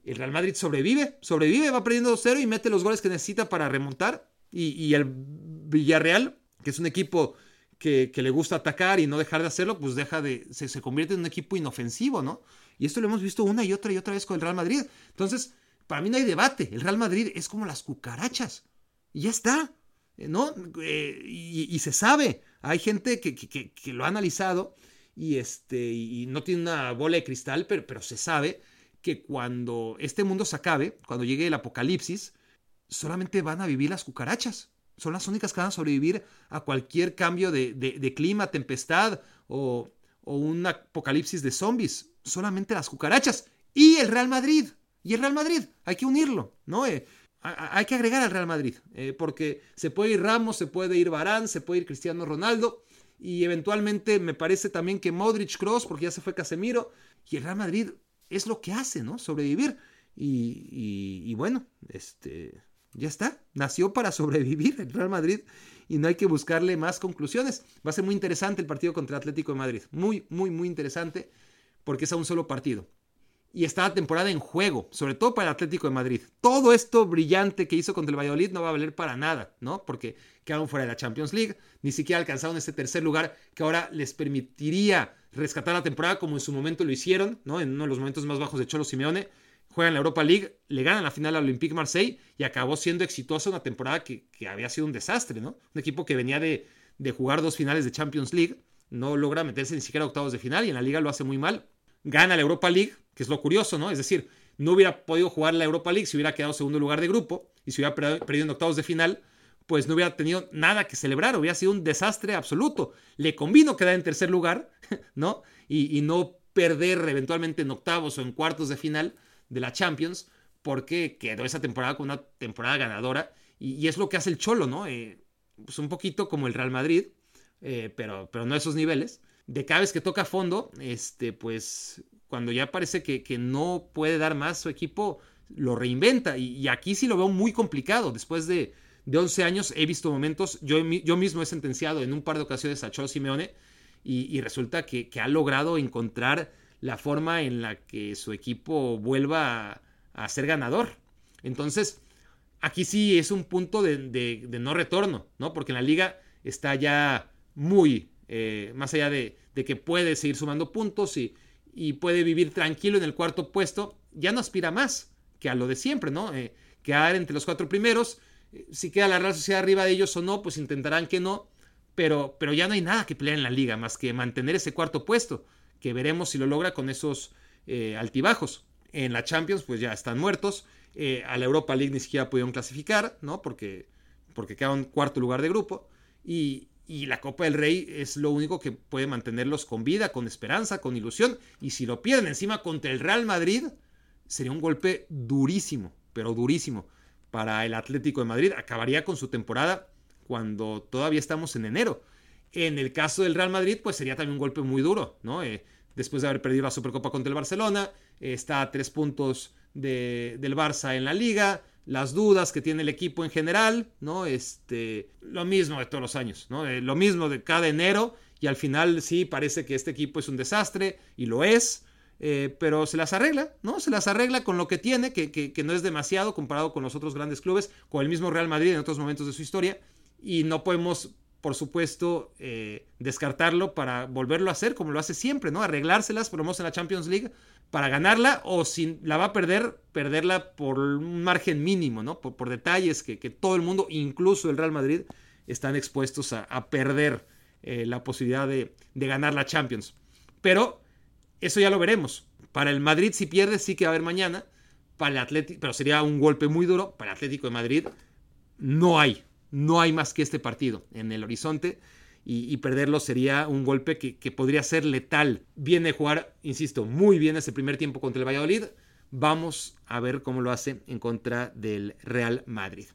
el Real Madrid sobrevive, sobrevive, va perdiendo 2-0 y mete los goles que necesita para remontar. Y, el Villarreal, que es un equipo que, le gusta atacar y no dejar de hacerlo, pues deja de, se, convierte en un equipo inofensivo, ¿no? Y esto lo hemos visto una y otra y otra vez con el Real Madrid. Entonces, para mí no hay debate. El Real Madrid es como las cucarachas. Y ya está, ¿no? Eh, y, se sabe. Hay gente que, que lo ha analizado y, este, y no tiene una bola de cristal, pero, pero se sabe que cuando este mundo se acabe, cuando llegue el apocalipsis, solamente van a vivir las cucarachas. Son las únicas que van a sobrevivir a cualquier cambio de, clima, tempestad o, un apocalipsis de zombies. Solamente las cucarachas. Y el Real Madrid. Y el Real Madrid. Hay que unirlo, ¿no? Eh, hay que agregar al Real Madrid. Eh, porque se puede ir Ramos, se puede ir Barán, se puede ir Cristiano Ronaldo y eventualmente me parece también que Modric Cross, porque ya se fue Casemiro, y el Real Madrid es lo que hace, ¿no? Sobrevivir. Y, bueno, este, Ya está, nació para sobrevivir el Real Madrid y no hay que buscarle más conclusiones. Va a ser muy interesante el partido contra el Atlético de Madrid. Muy, muy, muy interesante porque es a un solo partido. Y está la temporada en juego, sobre todo para el Atlético de Madrid. Todo esto brillante que hizo contra el Valladolid no va a valer para nada, ¿no? Porque quedaron fuera de la Champions League, ni siquiera alcanzaron ese tercer lugar que ahora les permitiría rescatar la temporada como en su momento lo hicieron, ¿no? En uno de los momentos más bajos de Cholo Simeone juegan la Europa League, le ganan la final al Olympique Marseille y acabó siendo exitosa una temporada que, había sido un desastre, ¿no? Un equipo que venía de, jugar dos finales de Champions League, no logra meterse ni siquiera a octavos de final y en la liga lo hace muy mal. Gana la Europa League, que es lo curioso, ¿no? Es decir, no hubiera podido jugar la Europa League si hubiera quedado segundo lugar de grupo y si hubiera perdido en octavos de final, pues no hubiera tenido nada que celebrar, hubiera sido un desastre absoluto. Le convino quedar en tercer lugar, ¿no? y no perder eventualmente en octavos o en cuartos de final, de la Champions, porque quedó esa temporada con una temporada ganadora. Y, es lo que hace el Cholo, ¿no? Eh, pues un poquito como el Real Madrid, eh, pero, pero no a esos niveles. De cada vez que toca fondo, este, pues cuando ya parece que, que no puede dar más, su equipo lo reinventa. Y, aquí sí lo veo muy complicado. Después de, de 11 años he visto momentos, yo, yo mismo he sentenciado en un par de ocasiones a Cholo Simeone y, resulta que, que, ha logrado encontrar la forma en la que su equipo vuelva a, ser ganador. Entonces, aquí sí es un punto de, no retorno, ¿no? Porque en la liga está ya muy, eh, más allá de, que puede seguir sumando puntos y, puede vivir tranquilo en el cuarto puesto, ya no aspira más que a lo de siempre, ¿no? Eh, quedar entre los cuatro primeros, eh, si queda la Real Sociedad arriba de ellos o no, pues intentarán que no, pero, pero ya no hay nada que pelear en la liga más que mantener ese cuarto puesto que veremos si lo logra con esos eh, altibajos. En la Champions, pues ya están muertos. A la Europa League ni siquiera pudieron clasificar, ¿no? Porque, porque quedaron cuarto lugar de grupo. Y, y la Copa del Rey es lo único que puede mantenerlos con vida, con esperanza, con ilusión. Y si lo pierden encima contra el Real Madrid, sería un golpe durísimo, pero durísimo para el Atlético de Madrid. Acabaría con su temporada cuando todavía estamos en enero. En el caso del Real Madrid, pues sería también un golpe muy duro, ¿no? Eh, después de haber perdido la Supercopa contra el Barcelona, está a tres puntos del Barça en la liga, las dudas que tiene el equipo en general, ¿no? Este, lo mismo de todos los años, ¿no? Eh, lo mismo de cada enero y al final sí parece que este equipo es un desastre y lo es, eh, pero se las arregla, ¿no? Se las arregla con lo que tiene, que, que, no es demasiado comparado con los otros grandes clubes, con el mismo Real Madrid en otros momentos de su historia y no podemos por supuesto, eh, descartarlo para volverlo a hacer como lo hace siempre, ¿no? Arreglárselas, por en la Champions League, para ganarla o si la va a perder, perderla por un margen mínimo, ¿no? Por, detalles que, todo el mundo, incluso el Real Madrid, están expuestos a, perder eh, la posibilidad de, ganar la Champions. Pero eso ya lo veremos. Para el Madrid, si pierde, sí que va a haber mañana. Para el Atlético, pero sería un golpe muy duro. Para el Atlético de Madrid, no hay no hay más que este partido en el horizonte y, perderlo sería un golpe que, podría ser letal. Viene a jugar, insisto, muy bien ese primer tiempo contra el Valladolid. Vamos a ver cómo lo hace en contra del Real Madrid.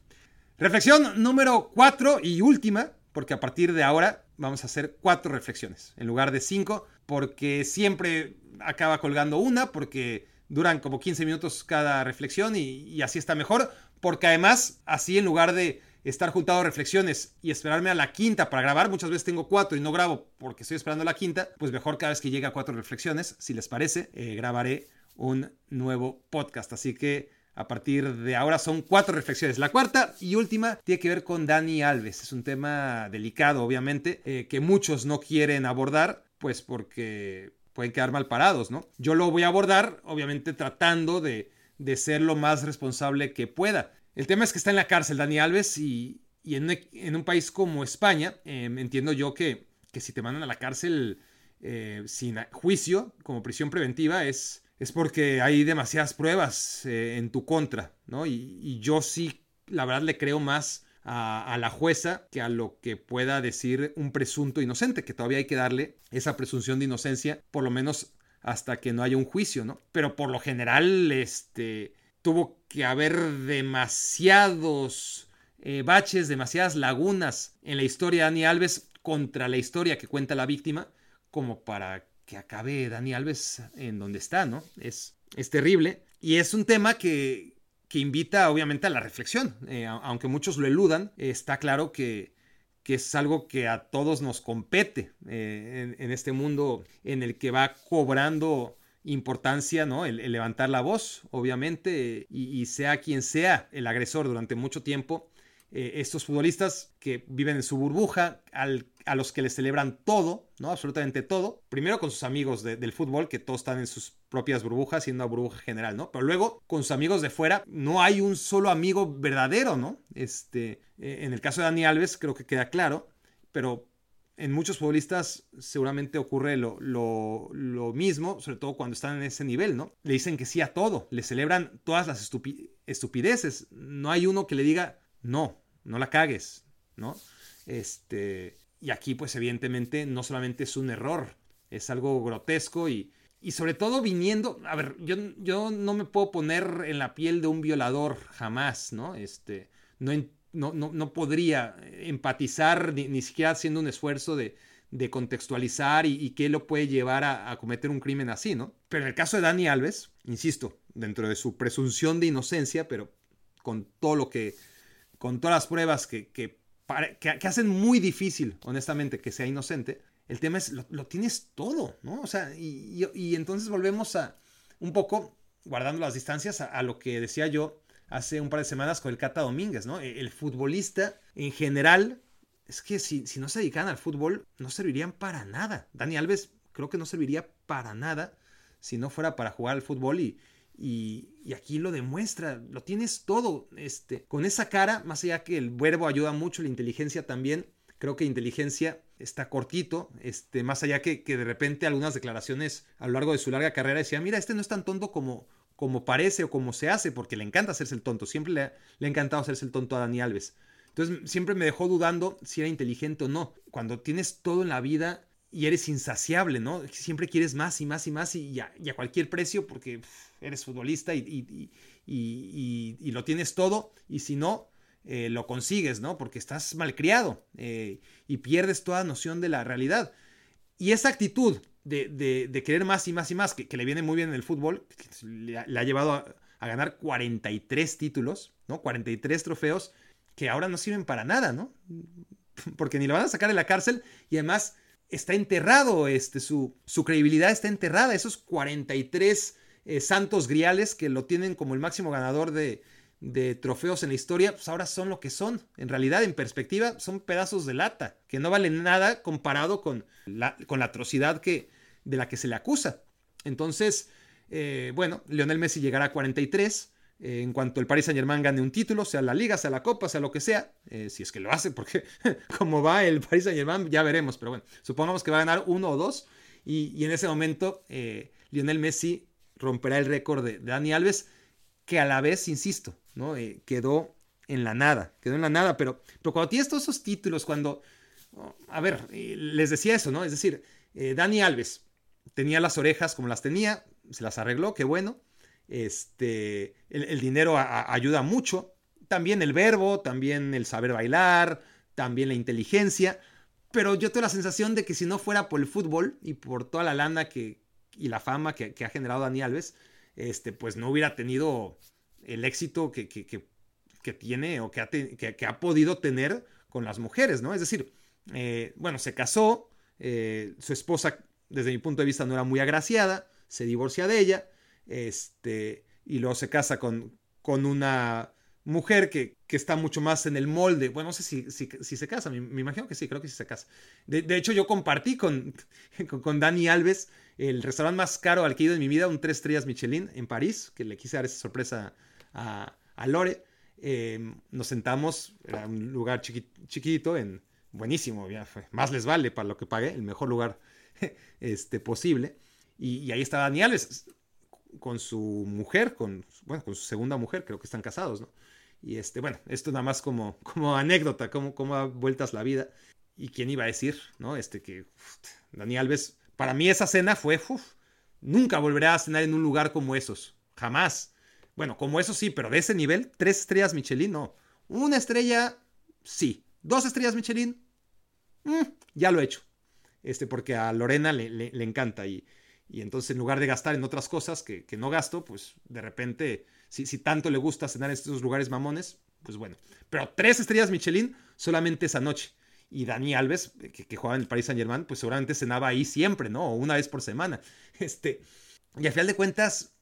Reflexión número cuatro y última, porque a partir de ahora vamos a hacer cuatro reflexiones en lugar de cinco, porque siempre acaba colgando una, porque duran como 15 minutos cada reflexión y así está mejor, porque además así en lugar de estar juntado reflexiones y esperarme a la quinta para grabar, muchas veces tengo cuatro y no grabo porque estoy esperando la quinta, pues mejor cada vez que llegue a cuatro reflexiones, si les parece, eh, grabaré un nuevo podcast. Así que a partir de ahora son cuatro reflexiones. La cuarta y última tiene que ver con Dani Alves. Es un tema delicado, obviamente, eh, que muchos no quieren abordar, pues porque pueden quedar mal parados, ¿no? Yo lo voy a abordar, obviamente, tratando de, de ser lo más responsable que pueda. El tema es que está en la cárcel Dani Alves y, en, un país como España, em, entiendo yo que, que, si te mandan a la cárcel eh, sin juicio, como prisión preventiva, es, es porque hay demasiadas pruebas eh, en tu contra, ¿no? Y, yo sí, la verdad, le creo más a, a, la jueza que a lo que pueda decir un presunto inocente, que todavía hay que darle esa presunción de inocencia, por lo menos hasta que no haya un juicio, ¿no? Pero por lo general, este tuvo que haber demasiados eh, baches, demasiadas lagunas en la historia de Dani Alves contra la historia que cuenta la víctima, como para que acabe Dani Alves en donde está, ¿no? Es, es terrible. Y es un tema que, que invita obviamente a la reflexión. Eh, aunque muchos lo eludan, está claro que, que, es algo que a todos nos compete eh, en, este mundo en el que va cobrando importancia, ¿no? El, levantar la voz, obviamente, y, sea quien sea el agresor durante mucho tiempo, eh, estos futbolistas que viven en su burbuja, a los que les celebran todo, ¿no? Absolutamente todo. Primero con sus amigos del fútbol, que todos están en sus propias burbujas, siendo una burbuja general, ¿no? Pero luego con sus amigos de fuera, no hay un solo amigo verdadero, ¿no? Este, eh, en el caso de Dani Alves, creo que queda claro, pero en muchos futbolistas seguramente ocurre lo, lo, mismo, sobre todo cuando están en ese nivel, ¿no? Le dicen que sí a todo, le celebran todas las estupideces. No hay uno que le diga, no, no la cagues, ¿no? Este, y aquí, pues evidentemente, no solamente es un error, es algo grotesco y, y sobre todo viniendo, a ver, yo, yo no me puedo poner en la piel de un violador jamás, ¿no? Este, no, no, no, podría empatizar ni, siquiera haciendo un esfuerzo de, de contextualizar y, qué lo puede llevar a, cometer un crimen así, ¿no? Pero en el caso de Dani Alves, insisto, dentro de su presunción de inocencia, pero con todo lo que, con todas las pruebas que, que, hacen muy difícil, honestamente, que sea inocente, el tema es, lo, tienes todo, ¿no? O sea, y, y, entonces volvemos a un poco, guardando las distancias, a lo que decía yo hace un par de semanas con el Cata Domínguez, ¿no? El futbolista en general, es que si, si no se dedicaran al fútbol, no servirían para nada. Dani Alves creo que no serviría para nada si no fuera para jugar al fútbol y, y, aquí lo demuestra, lo tienes todo, este, con esa cara, más allá que el verbo ayuda mucho, la inteligencia también, creo que inteligencia está cortito, este, más allá que, que de repente algunas declaraciones a lo largo de su larga carrera decía, mira, este no es tan tonto como, como parece o como se hace, porque le encanta hacerse el tonto. Siempre le, ha encantado hacerse el tonto a Dani Alves. Entonces siempre me dejó dudando si era inteligente o no. Cuando tienes todo en la vida y eres insaciable, ¿no? Siempre quieres más y más y más y, a, cualquier precio porque eres futbolista y, y, lo tienes todo y si no, eh, lo consigues, ¿no? Porque estás malcriado eh, y pierdes toda noción de la realidad. Y esa actitud de, querer más y más y más, que, le viene muy bien en el fútbol, le, ha, llevado a, ganar 43 títulos, ¿no? 43 trofeos que ahora no sirven para nada, ¿no? Porque ni lo van a sacar de la cárcel y además está enterrado, este, su, su credibilidad está enterrada, esos 43 eh, santos griales que lo tienen como el máximo ganador de, de trofeos en la historia, pues ahora son lo que son. En realidad, en perspectiva, son pedazos de lata, que no valen nada comparado con la, con la atrocidad que, de la que se le acusa. Entonces, eh, bueno, Lionel Messi llegará a 43. Eh, en cuanto el Paris Saint Germain gane un título, sea la liga, sea la copa, sea lo que sea, eh, si es que lo hace, porque como va el Paris Saint Germain, ya veremos, pero bueno, supongamos que va a ganar uno o dos, y, en ese momento Lionel Messi romperá el récord de, Dani Alves, que a la vez, insisto, ¿no? quedó en la nada, quedó en la nada, pero, pero cuando tienes todos esos títulos, cuando, a ver, les decía eso, ¿no? Es decir, Dani Alves, tenía las orejas como las tenía, se las arregló, qué bueno. Este, el, dinero ayuda mucho. También el verbo, también el saber bailar, también la inteligencia. Pero yo tengo la sensación de que si no fuera por el fútbol y por toda la lana que, y la fama que, ha generado Dani Alves, este, pues no hubiera tenido el éxito que, que tiene o que ha, que, ha, podido tener con las mujeres, ¿no? Es decir, eh, bueno, se casó, eh, su esposa desde mi punto de vista no era muy agraciada, se divorcia de ella, este, y luego se casa con, con una mujer que, que, está mucho más en el molde. Bueno, no sé si, si, se casa, me, imagino que sí, creo que sí se casa. De, hecho, yo compartí con, con, Dani Alves el restaurante más caro al que he ido en mi vida, un tres estrellas Michelin en París, que le quise dar esa sorpresa a, a Lore. Em, nos sentamos, era un lugar chiquito, en, buenísimo, ya fue, más les vale para lo que pagué, el mejor lugar este, posible. Y, ahí está Dani Alves con su mujer, con, bueno, con su segunda mujer, creo que están casados, ¿no? Y este, bueno, esto nada más como, como anécdota, como, como a vueltas la vida. ¿Y quién iba a decir, no? Este que Dani Alves, para mí esa cena fue, nunca volverá a cenar en un lugar como esos, jamás. Bueno, como eso sí, pero de ese nivel, tres estrellas Michelin, no. Una estrella, sí. Dos estrellas Michelin, mm, ya lo he hecho este, porque a Lorena le, le, encanta y, Y entonces en lugar de gastar en otras cosas que, no gasto, pues de repente, si, si tanto le gusta cenar en estos lugares mamones, pues bueno. Pero tres estrellas Michelin solamente esa noche. Y Dani Alves, que, que juega en el Paris Saint Germain, pues seguramente cenaba ahí siempre, ¿no? Una vez por semana. Este, y al final de cuentas,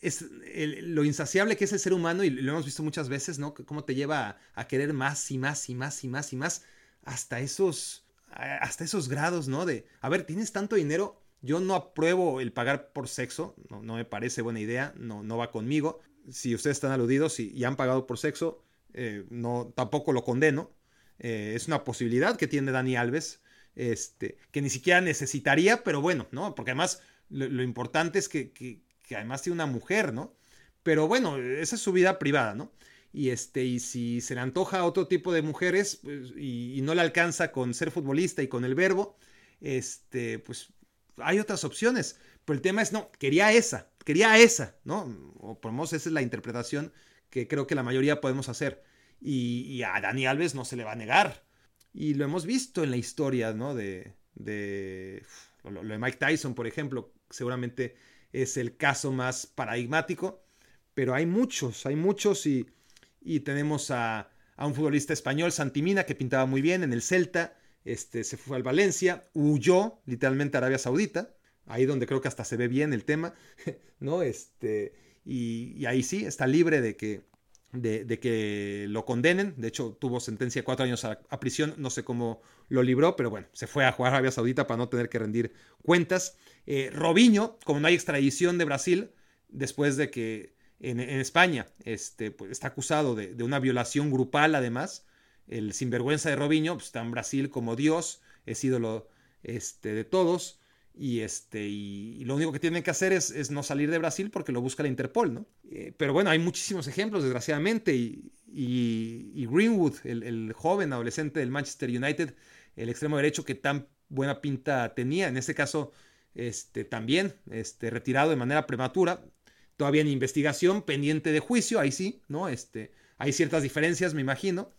es lo insaciable que es el ser humano, y lo hemos visto muchas veces, ¿no? Cómo te lleva a, querer más y más y más y más y más, hasta esos, hasta esos grados, ¿no? De, a ver, tienes tanto dinero, yo no apruebo el pagar por sexo, no, no me parece buena idea, no, no va conmigo. Si ustedes están aludidos y, han pagado por sexo, eh, no, tampoco lo condeno. Eh, es una posibilidad que tiene Dani Alves, este, que ni siquiera necesitaría, pero bueno, ¿no? Porque además lo, importante es que, además tiene una mujer, ¿no? Pero bueno, esa es su vida privada, ¿no? Y, este, y si se le antoja a otro tipo de mujeres pues, y, no le alcanza con ser futbolista y con el verbo, este, pues hay otras opciones. Pero el tema es, no, quería esa, quería esa, ¿no? Por lo menos esa es la interpretación que creo que la mayoría podemos hacer. Y, a Dani Alves no se le va a negar. Y lo hemos visto en la historia, ¿no? De, de lo de Mike Tyson, por ejemplo, seguramente es el caso más paradigmático, pero hay muchos, hay muchos y, tenemos a, un futbolista español, Santimina, que pintaba muy bien en el Celta, este, se fue al Valencia, huyó literalmente a Arabia Saudita, ahí donde creo que hasta se ve bien el tema, ¿no? Este, y, ahí sí, está libre de que, de, que lo condenen. De hecho, tuvo sentencia de cuatro años a, prisión. No sé cómo lo libró, pero bueno, se fue a jugar a Arabia Saudita para no tener que rendir cuentas. Eh, Robinho, como no hay extradición de Brasil, después de que en, España este, pues, está acusado de, una violación grupal, además, el sinvergüenza de Robinho pues, está en Brasil como Dios, es ídolo este, de todos. Y, este, y, lo único que tienen que hacer es, no salir de Brasil porque lo busca la Interpol, ¿no? Eh, pero bueno, hay muchísimos ejemplos, desgraciadamente. Y, Greenwood, el, el, joven adolescente del Manchester United, el extremo derecho que tan buena pinta tenía, en este caso este, también este, retirado de manera prematura, todavía en investigación, pendiente de juicio, ahí sí, ¿no? Este, hay ciertas diferencias, me imagino,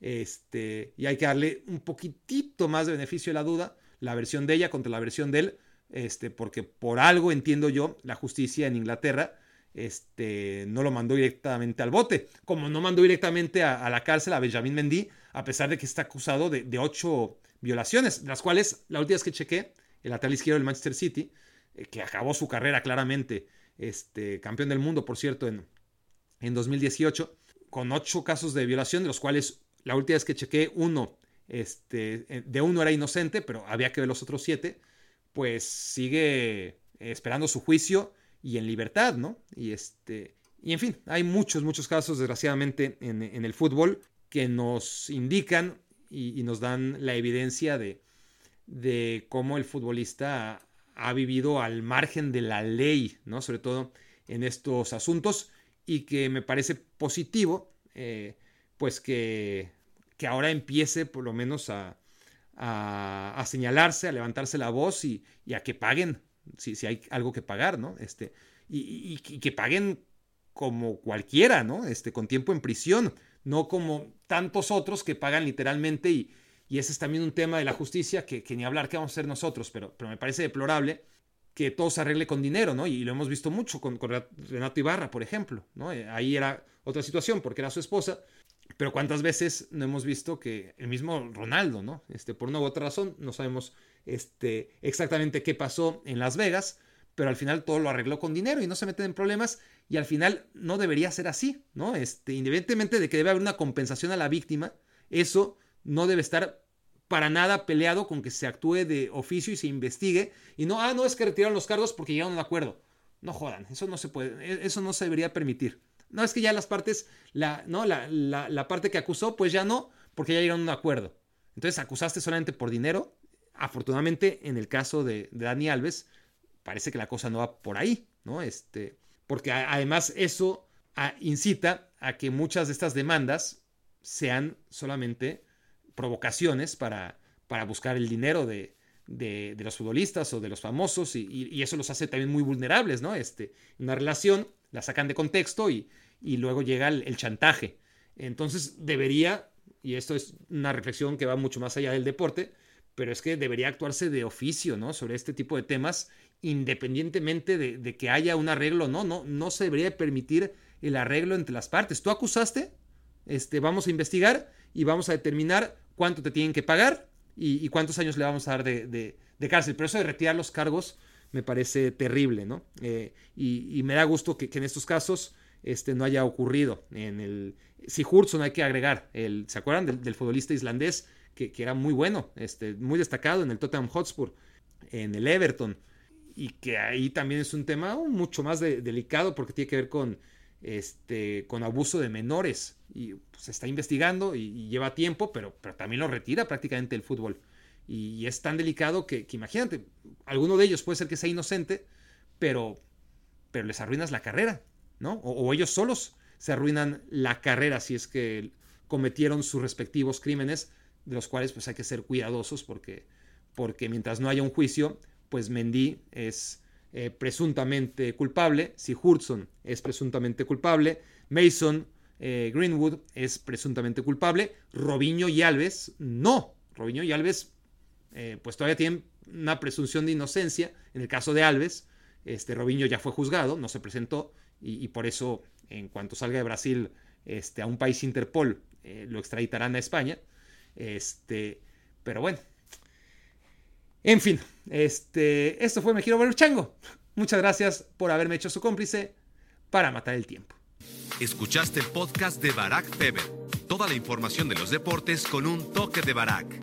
este, y hay que darle un poquitito más de beneficio de la duda, la versión de ella contra la versión de él, este, porque por algo entiendo yo, la justicia en Inglaterra, este, no lo mandó directamente al bote, como no mandó directamente a, la cárcel a Benjamin Mendy, a pesar de que está acusado de, ocho violaciones, las cuales la última vez que chequé, el lateral izquierdo del Manchester City, eh, que acabó su carrera claramente, este, campeón del mundo, por cierto, en, en 2018, con ocho casos de violación, de los cuales la última vez que chequé, uno, este, eh, de uno era inocente, pero había que ver los otros siete, pues sigue esperando su juicio y en libertad, ¿no? Y este, y en fin, hay muchos, muchos casos, desgraciadamente, en, el fútbol que nos indican y nos dan la evidencia de, de cómo el futbolista ha vivido al margen de la ley, ¿no? Sobre todo en estos asuntos y que me parece positivo, eh, pues que, que, ahora empiece por lo menos a, a, señalarse, a levantarse la voz y, a que paguen, si, si, hay algo que pagar, ¿no? Este, y, y, que paguen como cualquiera, ¿no? Este, con tiempo en prisión, no como tantos otros que pagan literalmente y, y ese es también un tema de la justicia que, ni hablar que vamos a hacer nosotros, pero, pero me parece deplorable que todo se arregle con dinero, ¿no? Y lo hemos visto mucho con, Renato Ibarra, por ejemplo, ¿no? Eh, ahí era otra situación porque era su esposa, pero cuántas veces no hemos visto que el mismo Ronaldo, ¿no? Este, por una u otra razón, no sabemos este, exactamente qué pasó en Las Vegas, pero al final todo lo arregló con dinero y no se meten en problemas y al final no debería ser así, ¿no? Este, independientemente de que debe haber una compensación a la víctima, eso no debe estar para nada peleado con que se actúe de oficio y se investigue. Y no, ah, no es que retiraron los cargos porque llegaron a un acuerdo. No jodan, eso no se puede, e, eso no se debería permitir. No es que ya las partes, la, no, la, la, parte que acusó, pues ya no, porque ya llegaron a un acuerdo. Entonces acusaste solamente por dinero. Afortunadamente, en el caso de, Dani Alves, parece que la cosa no va por ahí, ¿no? Este, porque además eso ah, incita a que muchas de estas demandas sean solamente provocaciones para, para buscar el dinero de, de, los futbolistas o de los famosos y, eso los hace también muy vulnerables, ¿no? Este, una relación la sacan de contexto y, y luego llega el, chantaje. Entonces debería, y esto es una reflexión que va mucho más allá del deporte, pero es que debería actuarse de oficio, ¿no? Sobre este tipo de temas, independientemente de, que haya un arreglo, no, no, no se debería permitir el arreglo entre las partes. Tú acusaste, este, vamos a investigar y vamos a determinar cuánto te tienen que pagar y, cuántos años le vamos a dar de, cárcel. Pero eso de retirar los cargos me parece terrible, ¿no? Eh, y, me da gusto que, en estos casos este, no haya ocurrido. En el, si Hurtson hay que agregar, el, ¿se acuerdan del, futbolista islandés que, era muy bueno, este, muy destacado en el Tottenham Hotspur, en el Everton? Y que ahí también es un tema mucho más delicado porque tiene que ver con, este, con abuso de menores. Y pues, se está investigando y, lleva tiempo, pero, pero también lo retira prácticamente el fútbol. Y, es tan delicado que, imagínate, alguno de ellos puede ser que sea inocente, pero, pero les arruinas la carrera, ¿no? O, ellos solos se arruinan la carrera si es que cometieron sus respectivos crímenes, de los cuales pues hay que ser cuidadosos porque, porque mientras no haya un juicio, pues Mendy es eh, presuntamente culpable, si Hudson es presuntamente culpable, Mason eh, Greenwood es presuntamente culpable, Robinho y Alves no. Robinho y Alves eh, pues todavía tienen una presunción de inocencia. En el caso de Alves, este Robinho ya fue juzgado, no se presentó y, por eso en cuanto salga de Brasil este, a un país Interpol lo extraditarán a España. Este, pero bueno, en fin, este, esto fue Me Quiero Ver Chango. Muchas gracias por haberme hecho su cómplice para matar el tiempo. Escuchaste el podcast de Barack Feber. Toda la información de los deportes con un toque de Barack.